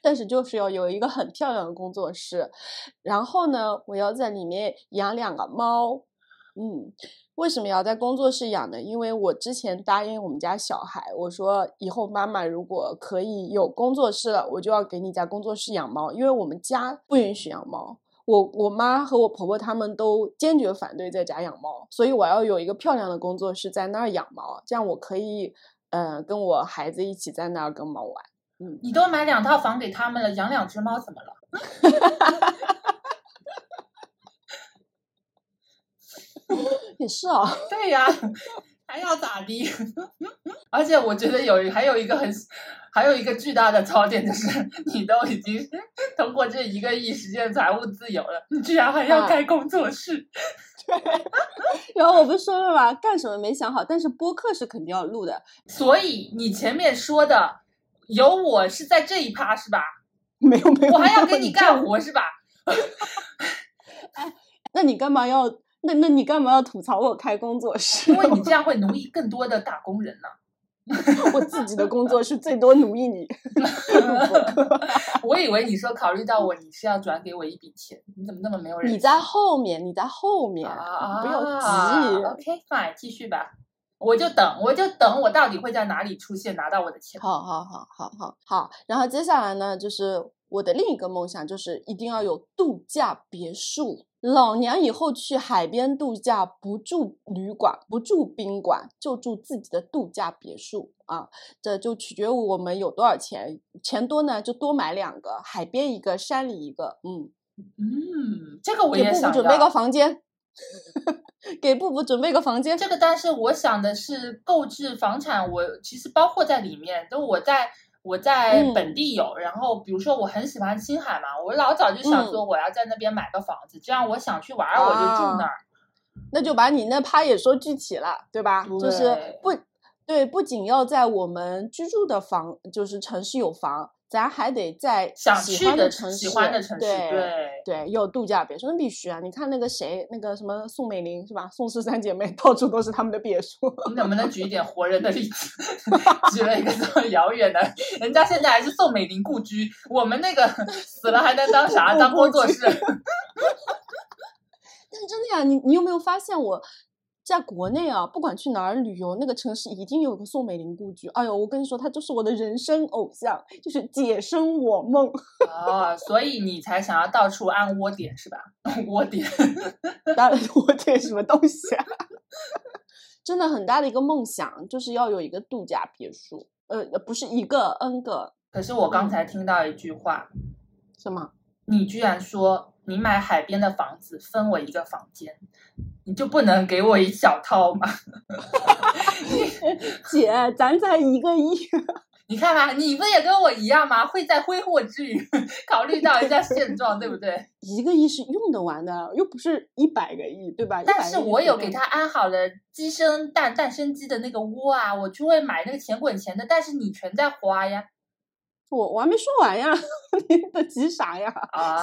但是就是要有一个很漂亮的工作室，然后呢，我要在里面养两个猫。嗯，为什么要在工作室养呢？因为我之前答应我们家小孩，我说以后妈妈如果可以有工作室了，我就要给你在工作室养猫，因为我们家不允许养猫。我我妈和我婆婆他们都坚决反对在家养猫，所以我要有一个漂亮的工作室在那儿养猫，这样我可以，呃，跟我孩子一起在那儿跟猫玩。嗯，你都买两套房给他们了，养两只猫怎么了？也是啊，对呀，还要咋地？而且我觉得有还有一个很还有一个巨大的槽点，就是你都已经通过这一个亿实现财务自由了，你居然还要开工作室？对。然后我不是说了吗？干什么没想好，但是播客是肯定要录的。所以你前面说的有我是在这一趴是吧？没有没有，我还要给你干活是吧？哎，那你干嘛要？那那你干嘛要吐槽我开工作室？因为你这样 会奴役更多的打工人呢。我自己的工作是最多奴役你。我以为你说考虑到我，你是要转给我一笔钱，你怎么那么没有人？你在后面，你在后面，啊不要急。OK，fine，继续吧。我就等，我就等，我到底会在哪里出现，拿到我的钱？好好好好好好。然后接下来呢，就是我的另一个梦想，就是一定要有度假别墅。老娘以后去海边度假，不住旅馆，不住宾馆，就住自己的度假别墅啊！这就取决于我们有多少钱，钱多呢就多买两个，海边一个，山里一个。嗯嗯，这个我也想。给布布准备个房间，给布布准备个房间。这个，但是我想的是购置房产，我其实包括在里面，都我在。我在本地有，然后比如说我很喜欢青海嘛，我老早就想说我要在那边买个房子，这样我想去玩我就住那儿。那就把你那趴也说具体了，对吧？就是不对，不仅要在我们居住的房，就是城市有房。咱还得在喜欢的城市，喜欢的城市，对对，有度假别墅，那必须啊！你看那个谁，那个什么宋美龄是吧？宋氏三姐妹 到处都是他们的别墅。你能不能举一点活人的例子？举了一个这么遥远的，人家现在还是宋美龄故居，我们那个 死了还能当啥？当工作室？但真的呀，你你有没有发现我？在国内啊，不管去哪儿旅游，那个城市一定有个宋美龄故居。哎呦，我跟你说，他就是我的人生偶像，就是姐生我梦。哦，所以你才想要到处安窝点是吧？窝点，安窝点什么东西啊？真的很大的一个梦想，就是要有一个度假别墅。呃，不是一个，n 个。可是我刚才听到一句话，什么？你居然说你买海边的房子分我一个房间？你就不能给我一小套吗？姐，咱才一个亿，你看吧，你不也跟我一样吗？会在挥霍之余考虑到一下现状，对不对？一个亿是用得完的，又不是一百个亿，对吧？但是我有给他安好了鸡生蛋，蛋生鸡的那个窝啊，我就会买那个钱滚钱的，但是你全在花呀。我我还没说完呀，你的急啥呀？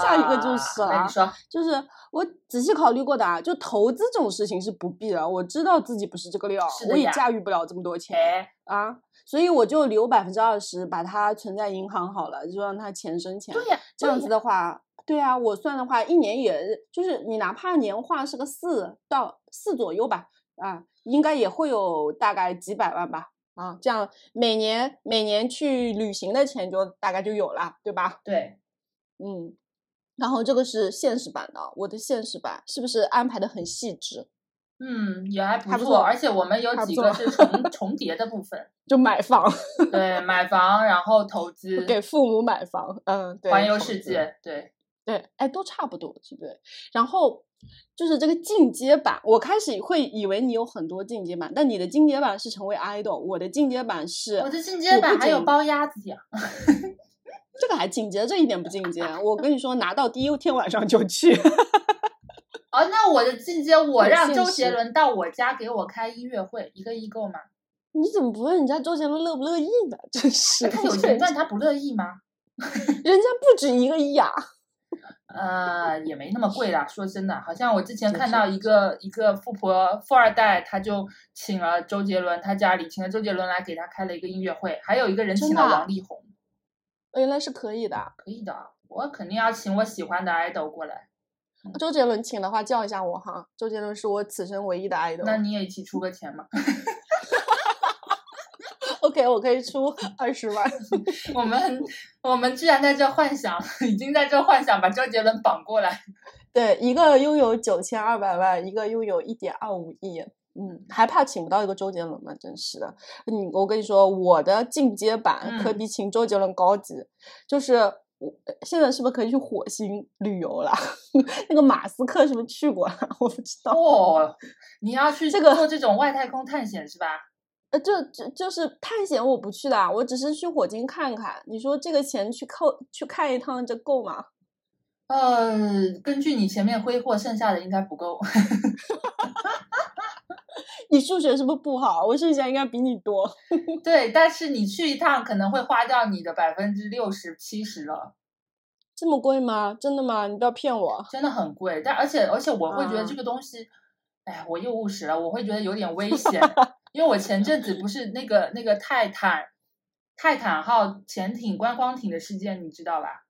下一个就是了，就是我仔细考虑过的啊，就投资这种事情是不必的。我知道自己不是这个料，我也驾驭不了这么多钱啊，所以我就留百分之二十，把它存在银行好了，就让它钱生钱。对呀，这样子的话，对啊，我算的话，一年也就是你哪怕年化是个四到四左右吧，啊，应该也会有大概几百万吧。啊，这样每年每年去旅行的钱就大概就有了，对吧？对，嗯，然后这个是现实版的，我的现实版是不是安排的很细致？嗯，也还不错，而且我们有几个是重 重叠的部分，就买房，对，买房，然后投资，给父母买房，嗯，对，环游世界，对，对，哎，都差不多，对不对？然后就是这个进阶版，我开始会以为你有很多进阶版，但你的进阶版是成为 idol，我的进阶版是我的进阶版还有包鸭子呀，这个还进阶，这一点不进阶。我跟你说，拿到第一天晚上就去，哦，那我的进阶，我让周杰伦到我家给我开音乐会，一个亿够吗？你怎么不问人家周杰伦乐不乐意呢？真是，他有钱赚，他不乐意吗？人家不止一个亿啊！呃，也没那么贵啦。说真的，好像我之前看到一个一个富婆富二代，他就请了周杰伦，他家里请了周杰伦来给他开了一个音乐会，还有一个人请了王力宏，原来是可以的。可以的。我肯定要请我喜欢的 idol 过来，周杰伦请的话，叫一下我哈。周杰伦是我此生唯一的 idol。那你也一起出个钱嘛？OK，我可以出 二十万。我们我们居然在这幻想，已经在这幻想把周杰伦绑过来。对，一个拥有九千二百万，一个拥有一点二五亿。嗯，还怕请不到一个周杰伦吗？真是的。你，我跟你说，我的进阶版可嗯比请周杰伦高级。就是我呃现在是不是可以去火星旅游了？那个马斯克是不是去过了？我不知道。哦，你要去这个做这种外太空探险是吧？呃，就就就是探险，我不去的，啊我只是去火星看看。你说这个钱去扣去看一趟，这够吗？呃，根据你前面挥霍，剩下的应该不够。你数学是不是不好？我剩下应该比你多。对，但是你去一趟可能会花掉你的百分之六十、七十了，这么贵吗？真的吗？你不要骗我。真的很贵。但而且而且我会觉得啊这个东西，哎呀，我又务实了，我会觉得有点危 险，因为我前阵子不是那个那个泰坦泰坦号潜艇观光艇的事件，你知道吧？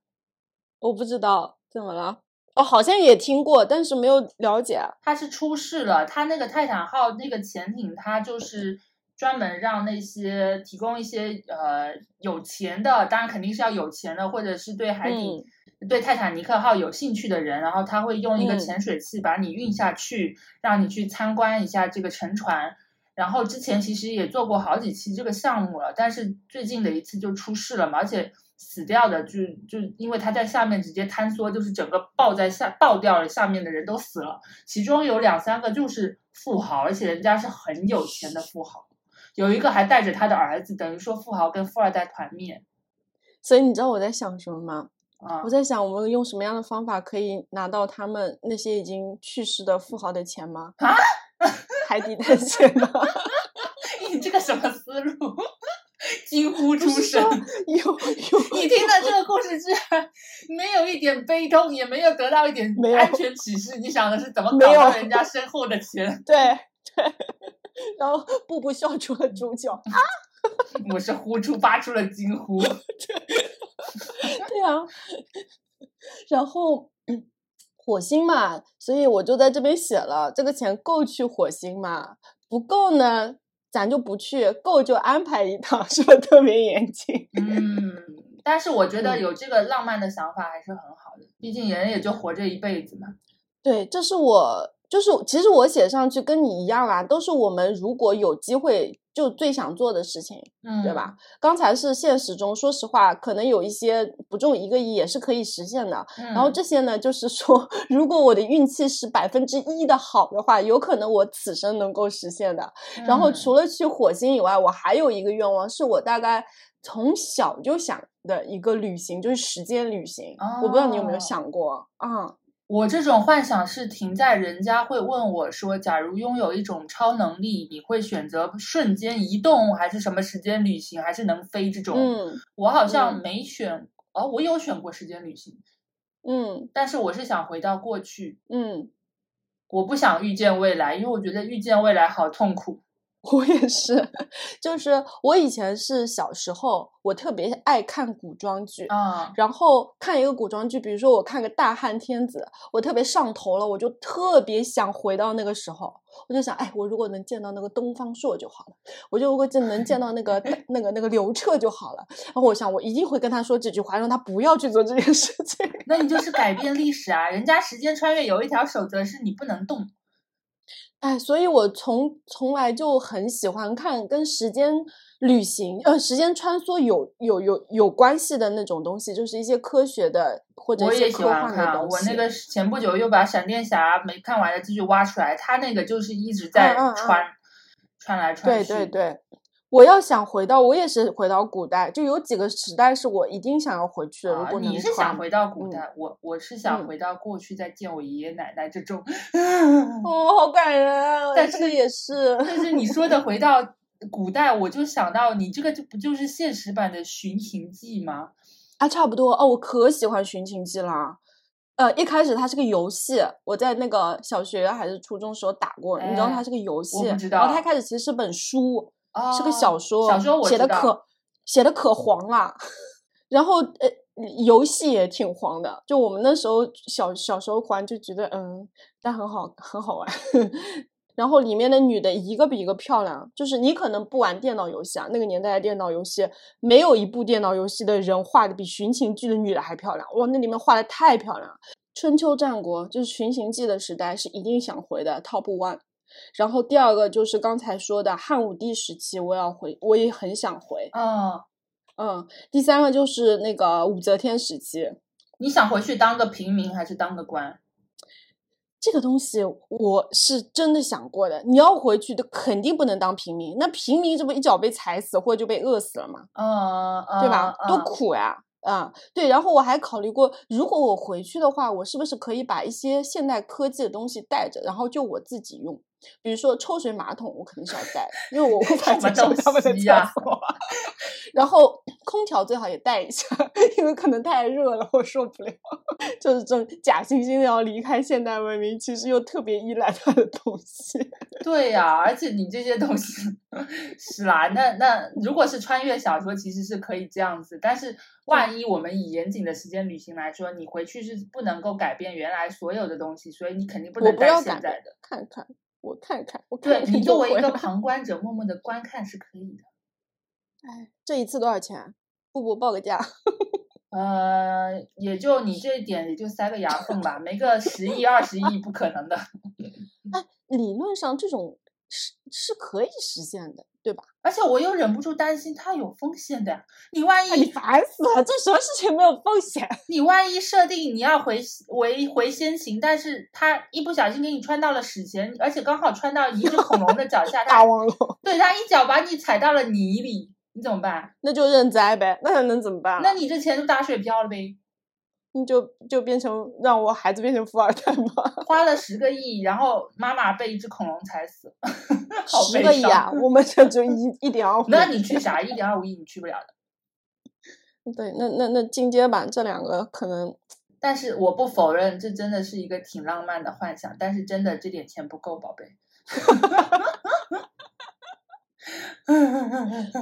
我不知道怎么了。哦，好像也听过，但是没有了解。它是出事了，它那个泰坦号那个潜艇，它就是专门让那些提供一些呃有钱的，当然肯定是要有钱的，或者是对海底、对泰坦尼克号有兴趣的人，然后他会用一个嗯潜水器把你运下去，让你去参观一下这个沉船。然后之前其实也做过好几期这个项目了，但是最近的一次就出事了嘛，而且死掉的就就因为他在下面直接坍缩，就是整个爆在下爆掉了，下面的人都死了，其中有两三个就是富豪，而且人家是很有钱的富豪，有一个还带着他的儿子，等于说富豪跟富二代团灭所以你知道我在想什么吗？啊我。在想，我们用什么样的方法可以拿到他们那些已经去世的富豪的钱吗？啊？海底探险吗？你这个什么思路？惊呼出声。有有你听到这个故事居然，没有一点悲痛，也没有得到一点安全启示。你想的是怎么搞到人家身后的钱？对对，然后步步笑出了主角。我是呼出发出了惊呼。对啊，然后嗯火星嘛，所以我就在这边写了，这个钱够去火星嘛？不够呢，咱就不去；够就安排一趟，是不是特别严谨？嗯，但是我觉得嗯有这个浪漫的想法还是很好的，毕竟人也就活这一辈子嘛。对，这是我，就是其实我写上去跟你一样啦，都是我们如果有机会就最想做的事情。嗯，对吧？？刚才是现实中，说实话，可能有一些不中一个亿也是可以实现的。然然后这些呢，就是说，如果我的运气是百分之一的好的话，有可能我此生能够实现的。然后嗯除了去火星以外，我还有一个愿望，是我大概从小就想的一个旅行，就是时间旅行。我不知道你有没有哦想过啊？我这种幻想是停在人家会问我说，假如拥有一种超能力，你会选择瞬间移动，还是什么时间旅行，还是能飞这种？嗯我好像嗯没选，哦，我有选过时间旅行，嗯但是我是想回到过去，嗯，我不想遇见未来，因为我觉得遇见未来好痛苦。我也是，就是我以前是小时候，我特别爱看古装剧，啊，然后看一个古装剧，比如说我看个《大汉天子》，我特别上头了，我就特别想回到那个时候，我就想，哎，我如果能见到那个东方朔就好了，我就如果真能见到那个 那个那个刘彻就好了。然后我想，我一定会跟他说这句话，让他不要去做这件事情。那你就是改变历史啊！人家时间穿越有一条守则是你不能动。哎，所以我从从来就很喜欢看跟时间旅行、呃时间穿梭有有有有关系的那种东西，就是一些科学的或者我一些科也喜欢看，幻的东西。我那个前不久又把闪电侠没看完的继续挖出来，他那个就是一直在嗯嗯嗯穿、穿来穿对去。对对，我要想回到，我也是回到古代，就有几个时代是我一定想要回去的。如啊，果能你是想回到古嗯代，我我是想嗯回到过去再见我爷爷奶奶这种。哦，好感人啊！但这个也是，但是你说的回 到古代，我就想到你这个就不就是现实版的《寻秦记》吗？啊，差不多哦，我可喜欢《寻秦记》啦。呃，一开始它是个游戏，我在那个小学还是初中时候打过，你知道哎它是个游戏，不知然后它开始其实是本书，哦，是个小说，小说我写的可写的可黄了，然后呃，游戏也挺黄的，就我们那时候小小时候玩就觉得嗯，但很好很好玩。然后里面的女的一个比一个漂亮，就是你可能不玩电脑游戏啊，那个年代的电脑游戏没有一部电脑游戏的人画的比《寻秦记》的女的还漂亮，哇，那里面画的太漂亮了。春秋战国就是《寻秦记》的时代是一定想回的 top one。然后第二个就是刚才说的汉武帝时期，我要回，我也很想回。嗯，嗯，第三个就是那个武则天时期，你想回去当个平民还是当个官？这个东西我是真的想过的。你要回去的肯定不能当平民，那平民这不一脚被踩死或者就被饿死了吗？嗯，对吧？多嗯苦呀！啊、对。然后我还考虑过，如果我回去的话，我是不是可以把一些现代科技的东西带着，然后就我自己用。比如说抽水马桶，我肯定是要带，因为我无法什么接受东他们的厕西呀所。然后空调最好也带一下，因为可能太热了，我受不了。就是这种假惺惺的要离开现代文明，其实又特别依赖它的东西。对呀、而且你这些东西是啦，那那如果是穿越小说，其实是可以这样子，但是万一我们以严谨的时间旅行来说，你回去是不能够改变原来所有的东西，所以你肯定不能带现在的。看看，我看看，我看对看你作为一个旁观者，默默的观看是可以的。哎，这一次多少钱啊？不不报个价。呃，也就你这一点，也就塞个牙缝吧，没个十亿、二十亿不可能的。哎理论上这种是是可以实现的，对吧？而且我又忍不住担心它有风险的呀。你万哎，你烦死了！这什么事情没有风险？你万一设定你要回回回先行，但是它一不小心给你穿到了史前，而且刚好穿到一只恐龙的脚下，大王龙，对它一脚把你踩到了泥里，你怎么办？那就认栽呗，那还能怎么办、啊？那你这钱就打水漂了呗。你就就变成让我孩子变成富二代吗？花了十个亿，然后妈妈被一只恐龙踩死，好十个亿啊！我们这就一一点二五。那你去啥？一点二五亿你去不了的。对，那那那进阶版这两个可能，但是我不否认，这真的是一个挺浪漫的幻想。但是真的这点钱不够，宝贝。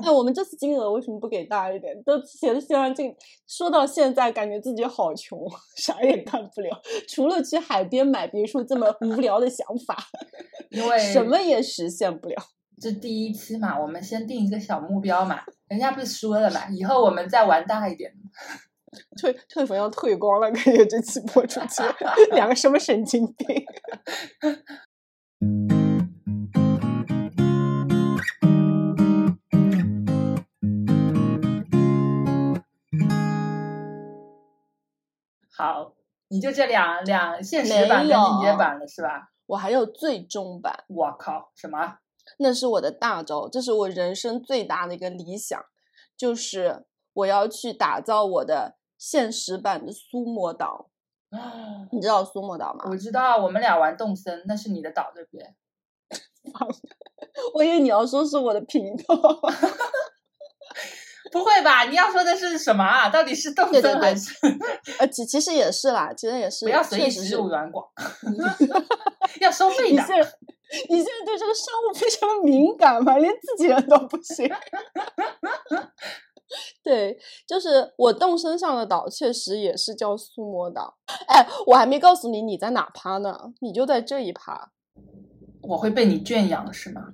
哎，我们这次金额为什么不给大一点？都写的希望这说到现在，感觉自己好穷，啥也干不了，除了去海边买别墅这么无聊的想法，因为什么也实现不了。这第一期嘛，我们先定一个小目标嘛。人家不是说了嘛，以后我们再玩大一点。退退粉要退光了，感觉这期播出去，两个什么神经病。好，你就这两两现实版跟进阶版了是吧？我还有最终版，我靠，什么？那是我的大招，这是我人生最大的一个理想，就是我要去打造我的现实版的苏莫岛。你知道苏莫岛吗？我知道，我们俩玩动森，那是你的岛对不对？我以为你要说是我的频道。不会吧？你要说的是什么啊？到底是动对对对森还是？呃，其其实也是啦，其实也是，不要随意植入软广，要收费的。你现你现在对这个商务非常的敏感吗？连自己人都不行。对，就是我动身上的岛，确实也是叫苏摩岛。哎，我还没告诉你你在哪趴呢，你就在这一趴。我会被你圈养是吗？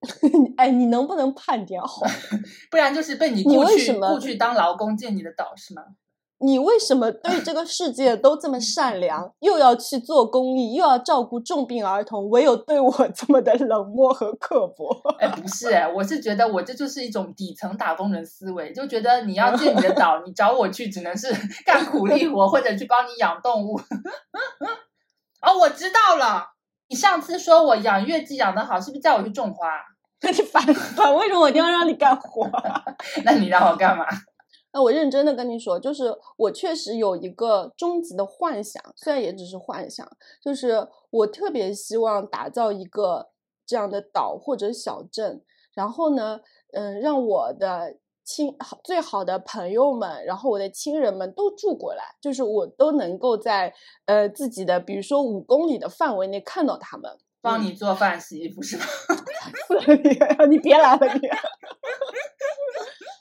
哎，你能不能判点好？不然就是被你雇去雇去当劳工建你的岛是吗？你为什么对这个世界都这么善良，又要去做公益，又要照顾重病儿童，唯有对我这么的冷漠和刻薄？哎，不是，我是觉得我这就是一种底层打工人思维，就觉得你要建你的岛，你找我去只能是干苦力活或者去帮你养动物。哦，我知道了，你上次说我养月季养得好，是不是叫我去种花？那你烦死了，为什么我一定要让你干活？那你让我干嘛？那我认真的跟你说，就是我确实有一个终极的幻想，虽然也只是幻想，就是我特别希望打造一个这样的岛或者小镇，然后呢，嗯，让我的亲好最好的朋友们，然后我的亲人们都住过来，就是我都能够在呃自己的，比如说五公里的范围内看到他们，帮你做饭洗衣服是吧？你 你别来了你。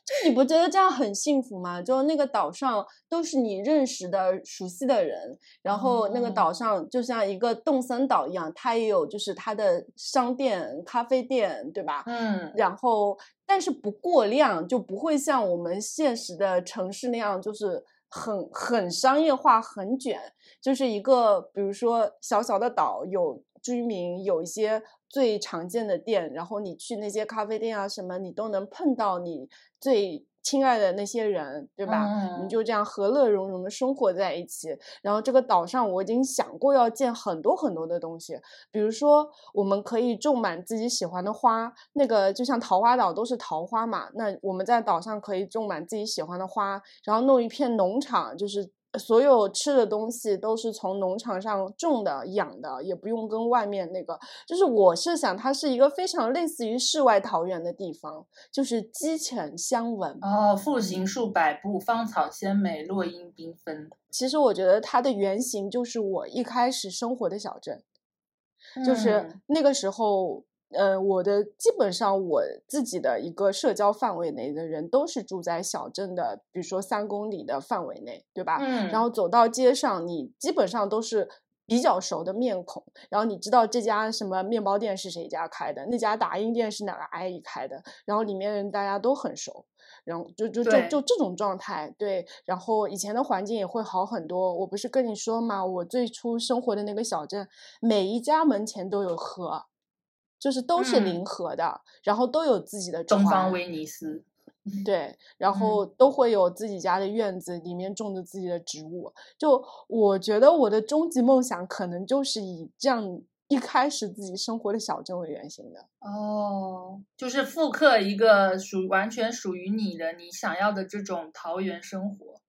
就你不觉得这样很幸福吗？就那个岛上都是你认识的、熟悉的人，然后那个岛上就像一个动森岛一样，它也有就是它的商店、咖啡店，对吧？嗯。然后，但是不过量，就不会像我们现实的城市那样，就是很很商业化、很卷。就是一个，比如说小小的岛，有居民，有一些。最常见的店，然后你去那些咖啡店啊什么，你都能碰到你最亲爱的那些人，对吧？你就这样和乐融融的生活在一起。然后这个岛上，我已经想过要建很多很多的东西，比如说我们可以种满自己喜欢的花，那个就像桃花岛都是桃花嘛，那我们在岛上可以种满自己喜欢的花，然后弄一片农场，就是。所有吃的东西都是从农场上种的、养的，也不用跟外面那个。就是我是想，它是一个非常类似于世外桃源的地方，就是鸡犬相闻。哦，复行数百步，芳草鲜美，落英缤纷。其实我觉得它的原型就是我一开始生活的小镇，就是那个时候。呃，我的基本上我自己的一个社交范围内的人都是住在小镇的，比如说三公里的范围内，对吧？嗯。然后走到街上，你基本上都是比较熟的面孔，然后你知道这家什么面包店是谁家开的，那家打印店是哪个阿姨开的，然后里面人大家都很熟，然后就就就就这种状态，对。然后以前的环境也会好很多。我不是跟你说嘛，我最初生活的那个小镇，每一家门前都有河。就是都是临河的，然后都有自己的东方威尼斯，对，然后都会有自己家的院子，里面种着自己的植物。就我觉得我的终极梦想可能就是以这样一开始自己生活的小镇为原型的。哦，就是复刻一个属完全属于你的你想要的这种桃源生活。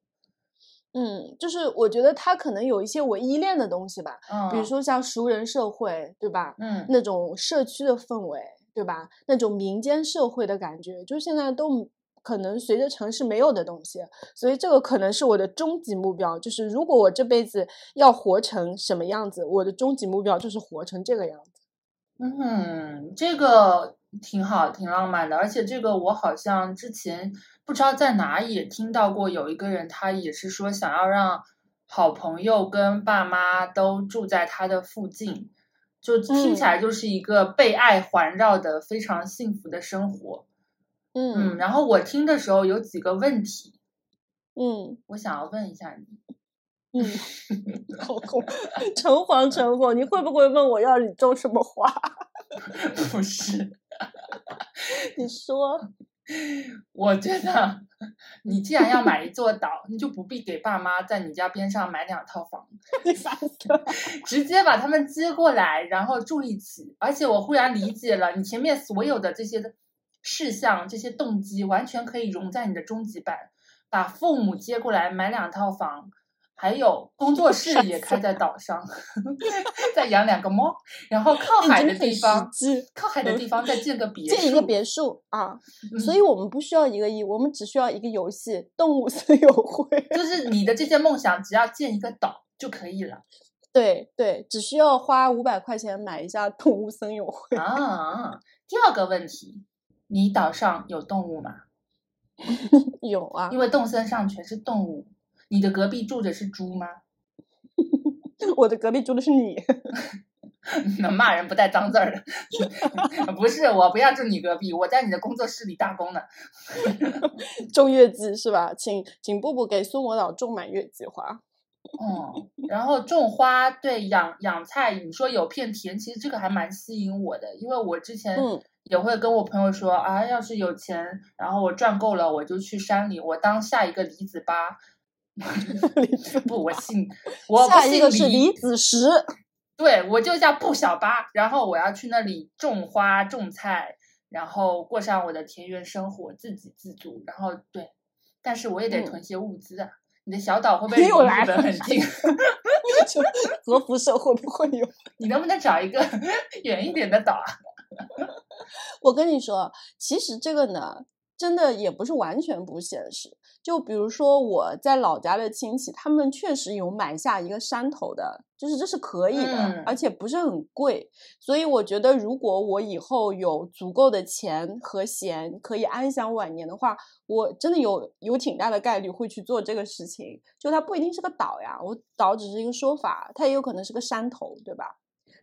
嗯，就是我觉得他可能有一些我依恋的东西吧，嗯，比如说像熟人社会，对吧？嗯，那种社区的氛围，对吧？那种民间社会的感觉，就现在都可能随着城市没有的东西，所以这个可能是我的终极目标。就是如果我这辈子要活成什么样子，我的终极目标就是活成这个样子。嗯，这个挺好，挺浪漫的，而且这个我好像之前。不知道在哪也听到过有一个人，他也是说想要让好朋友跟爸妈都住在他的附近，就听起来就是一个被爱环绕的非常幸福的生活。嗯，然后我听的时候有几个问题，嗯，我想要问一下你，嗯，好恐，诚惶诚 恐，你会不会问我要你种什么花？不是，你说。我觉得，你既然要买一座岛，你就不必给爸妈在你家边上买两套房，直接把他们接过来，然后住一起。而且我忽然理解了，你前面所有的这些事项、这些动机，完全可以融在你的终极版，把父母接过来买两套房。还有工作室也开在岛上，再养两个猫，然后靠海的地方，靠海的地方再建个 别建一个别墅啊！所以我们不需要一个亿，我们只需要一个游戏——动物森友会。就是你的这些梦想，只要建一个岛就可以了。对对，只需要花五百块钱买一下动物森友会。啊。第二个问题，你岛上有动物吗？有啊，因为动森上全是动物。你的隔壁住着是猪吗？我的隔壁住的是你。能骂人不带脏字儿的，不是我不要住你隔壁，我在你的工作室里打工呢。种月季是吧？请请布布给苏魔岛种满月季花。嗯，然后种花，对养养菜，你说有片田，其实这个还蛮吸引我的，因为我之前也会跟我朋友说啊，要是有钱，然后我赚够了，我就去山里，我当下一个李子八。不，我 姓，我下一个是李子石。对，我就叫布小八，然后我要去那里种花种菜，然后过上我的田园生活，自给自足。然后对，但是我也得囤些物资啊。你的小岛会不会 离日本很近？核辐射会不会有？你能不能找一个远一点的岛啊？我跟你说，其实这个呢。真的也不是完全不现实，就比如说我在老家的亲戚，他们确实有买下一个山头的，就是这是可以的，而且不是很贵。所以我觉得，如果我以后有足够的钱和闲，可以安享晚年的话，我真的有有挺大的概率会去做这个事情。就它不一定是个岛呀，我岛只是一个说法，它也有可能是个山头，对吧？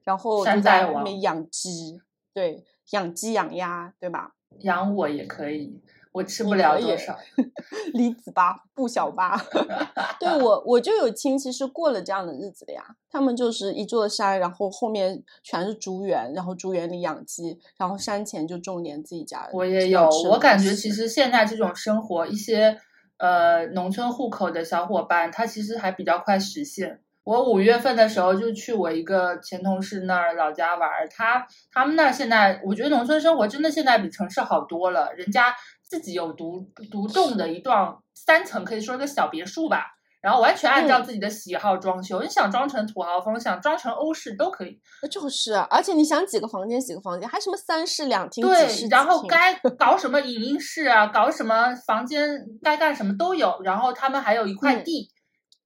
然后就在外面养鸡，对，养鸡养鸭，对吧？养我也可以，我吃不了多少。李子八不小八，对我我就有亲戚是过了这样的日子的呀。他们就是一座山，然后后面全是竹园，然后竹园里养鸡，然后山前就种点自己家的。我也有，我感觉其实现在这种生活，一些呃农村户口的小伙伴，他其实还比较快实现。我五月份的时候就去我一个前同事那儿老家玩儿，他他们那儿现在我觉得农村生活真的现在比城市好多了，人家自己有独独栋的一幢三层，可以说一个小别墅吧，然后完全按照自己的喜好装修，你想装成土豪风，想装成欧式都可以。就是，而且你想几个房间几个房间，还什么三室两厅对，然后该。搞什么影音室啊，搞什么房间该干什么都有，然后他们还有一块地。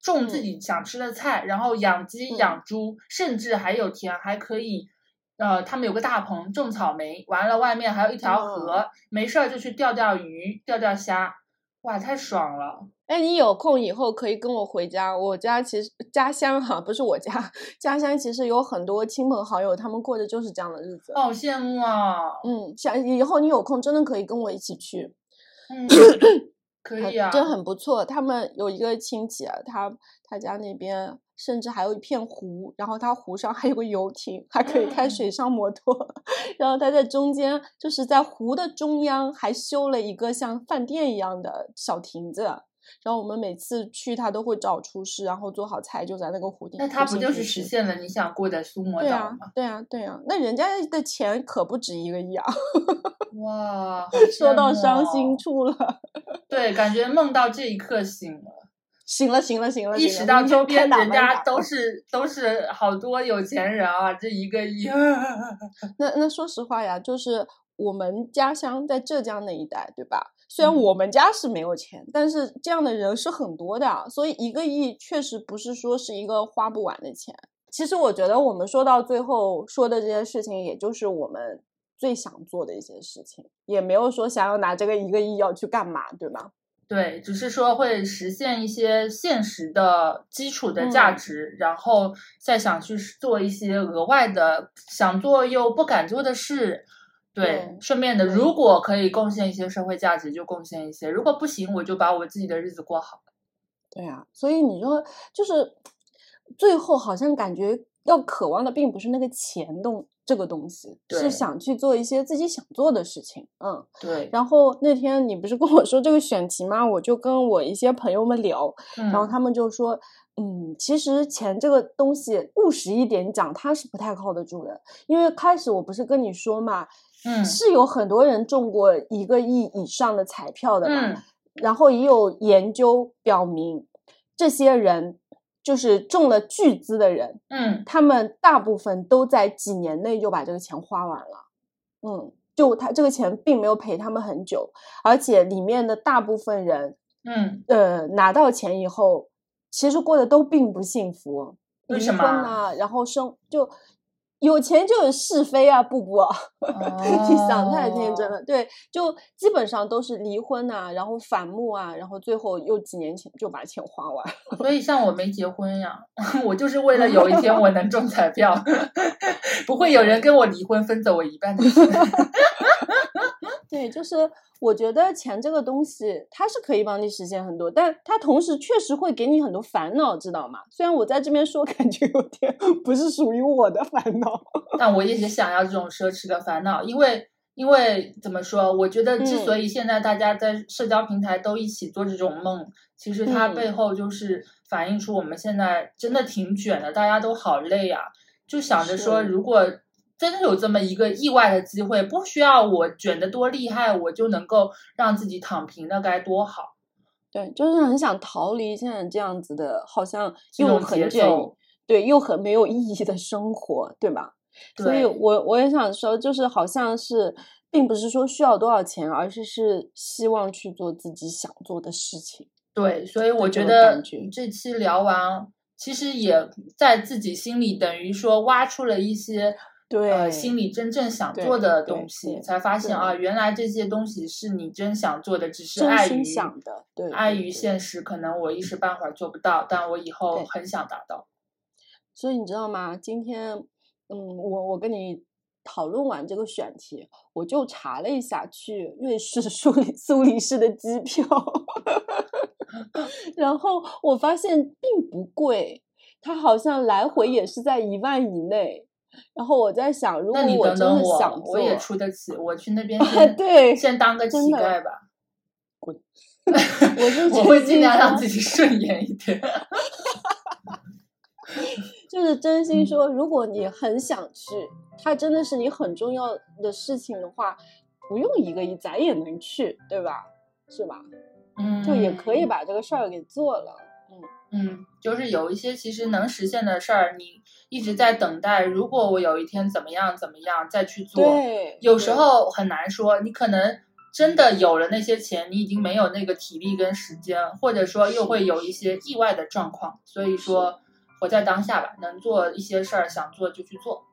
种自己想吃的菜，然后养鸡养猪，甚至还有田，还可以，呃，他们有个大棚种草莓，完了外面还有一条河，没事儿就去钓钓鱼、钓钓虾，哇，太爽了！哎，你有空以后可以跟我回家，我家其实家乡哈，不是我家家乡，其实有很多亲朋好友，他们过的就是这样的日子，好羡慕啊！嗯，想以后你有空真的可以跟我一起去。嗯。可以啊，真很不错。他们有一个亲戚啊，他他家那边甚至还有一片湖，然后它湖上还有个游艇，还可以开水上摩托。然后它在中间，就是在湖的中央还修了一个像饭店一样的小亭子。然后我们每次去，他都会找厨师，然后做好菜就在那个湖顶。那他不就是实现了你想过的苏摩岛吗？对啊，对啊，那人家的钱可不止一个亿啊！哇，说到伤心处了。对，感觉梦到这一刻醒了，醒了，行了，行了。意识到周边人家都是都是好多有钱人啊，这一个亿。那那说实话呀，就是我们家乡在浙江那一带，对吧？虽然我们家是没有钱，但是这样的人是很多的，所以一个亿确实不是说是一个花不完的钱。其实我觉得我们说到最后说的这些事情，也就是我们。最想做的一些事情，也没有说想要拿这个一个亿要去干嘛，对吧？对，只是说会实现一些现实的基础的价值，然后再想去做一些额外的想做又不敢做的事。对，顺便的，如果可以贡献一些社会价值，就贡献一些；如果不行，我就把我自己的日子过好。对啊，所以你说，就是最后好像感觉要渴望的，并不是那个钱东。这个东西是想去做一些自己想做的事情，嗯，对。然后那天你不是跟我说这个选题吗？我就跟我一些朋友们聊，然后他们就说，嗯，其实钱这个东西务实一点讲，它是不太靠得住的。因为开始我不是跟你说嘛，嗯，是有很多人中过一个亿以上的彩票的嘛，然后也有研究表明，这些人。就是中了巨资的人，嗯，他们大部分都在几年内就把这个钱花完了，嗯，就他这个钱并没有陪他们很久，而且里面的大部分人，嗯，呃，拿到钱以后，其实过得都并不幸福，离为什么？婚啊，然后生就有钱就有是非啊，布布，你想太天真哦。了。对，就基本上都是离婚啊，然后反目啊，然后最后又几年前就把钱花完。所以像我没结婚呀，我就是为了有一天我能中彩票，不会有人跟我离婚分走我一半的钱。对，就是我觉得钱这个东西，它是可以帮你实现很多，但它同时确实会给你很多烦恼，知道吗？虽然我在这边说，感觉有点不是属于我的烦恼。但我一直想要这种奢侈的烦恼，因为因为怎么说？我觉得之所以现在大家在社交平台都一起做这种梦，其实它嗯背后就是反映出我们现在真的挺卷的，大家都好累啊，就想着说，如果真的有这么一个意外的机会，不需要我卷得多厉害，我就能够让自己躺平，那该多好！对，就是很想逃离现在这样子的，好像又很卷，对，又很没有意义的生活，对吧？所以对我我也想说，就是好像是，并不是说需要多少钱，而是是希望去做自己想做的事情。对，所以我觉得这期聊完，其实也在自己心里等于说挖出了一些对，呃心里真正想做的东西，才发现啊，原来这些东西是你真想做的，只是碍于想的，对碍于现实，可能我一时半会儿做不到，但我以后很想达到。所以你知道吗？今天，嗯，我我跟你讨论完这个选题，我就查了一下去瑞士苏黎苏黎世的机票，然后我发现并不贵，它好像来回也是在一万以内。然后我在想，如果你我真的想做，我也出得起，我去那边 先对先当个乞丐吧。滚我就我会尽量让。自己顺眼一点。就是真心嗯说，如果你很想去，它真的是你很重要的事情的话，不用一个亿，咱也能去，对吧？是吧？嗯，就也可以把这个事儿给做了。嗯，嗯，就是有一些其实能实现的事儿，你一直在等待。如果我有一天怎么样怎么样再去做，有时候很难说。你可能真的有了那些钱，你已经没有那个体力跟时间，或者说又会有一些意外的状况。所以说，活在当下吧，能做一些事儿，想做就去做。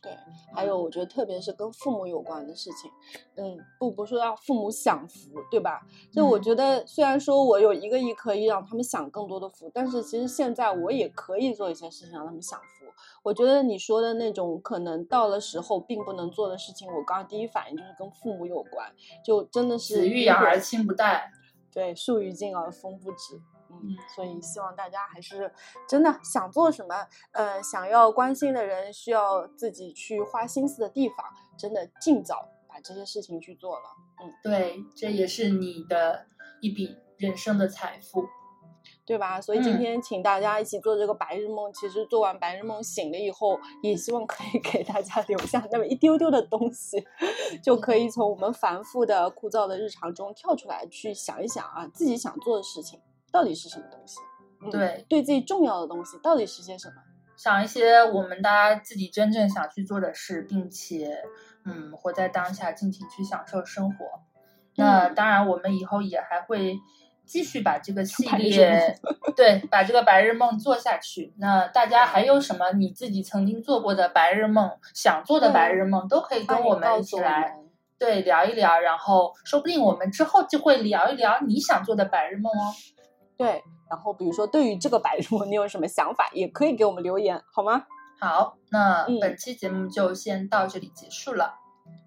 对，还有我觉得特别是跟父母有关的事情，嗯，不不说让父母享福，对吧？就我嗯觉得虽然说我有一个亿可以让他们享更多的福，但是其实现在我也可以做一些事情让他们享福。我觉得你说的那种可能到了时候并不能做的事情，我刚刚第一反应就是跟父母有关，就真的是子欲养而亲不待。对，树欲静而风不止。嗯嗯，所以希望大家还是真的想做什么，呃，想要关心的人，需要自己去花心思的地方，真的尽早把这些事情去做了。嗯，对，这也是你的一笔人生的财富。对吧？所以今嗯天请大家一起做这个白日梦，其实做完白日梦醒了以后，也希望可以给大家留下那么一丢丢的东西，就可以从我们繁复的、枯燥的日常中跳出来，去想一想啊，自己想做的事情到底是什么东西。嗯对对自己重要的东西到底是些什么？想一些我们大家自己真正想去做的事，并且，嗯，活在当下，尽情去享受生活。那嗯当然，我们以后也还会继续把这个系列，对，把这个白日梦做下去。那大家还有什么你自己曾经做过的白日梦，想做的白日梦，都可以跟我们一起来，对，聊一聊。然后，说不定我们之后就会聊一聊你想做的白日梦哦。对，然后比如说对于这个白日梦，你有什么想法，也可以给我们留言，好吗？好，那嗯本期节目就先到这里结束了。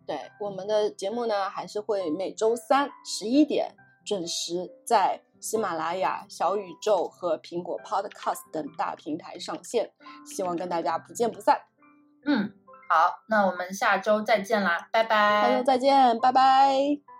对，我们的节目呢，还是会每周三十一点准时在喜马拉雅、小宇宙和苹果 Podcast 等大平台上线，希望跟大家不见不散。嗯，好，那我们下周再见啦，拜拜。下周再见，拜拜。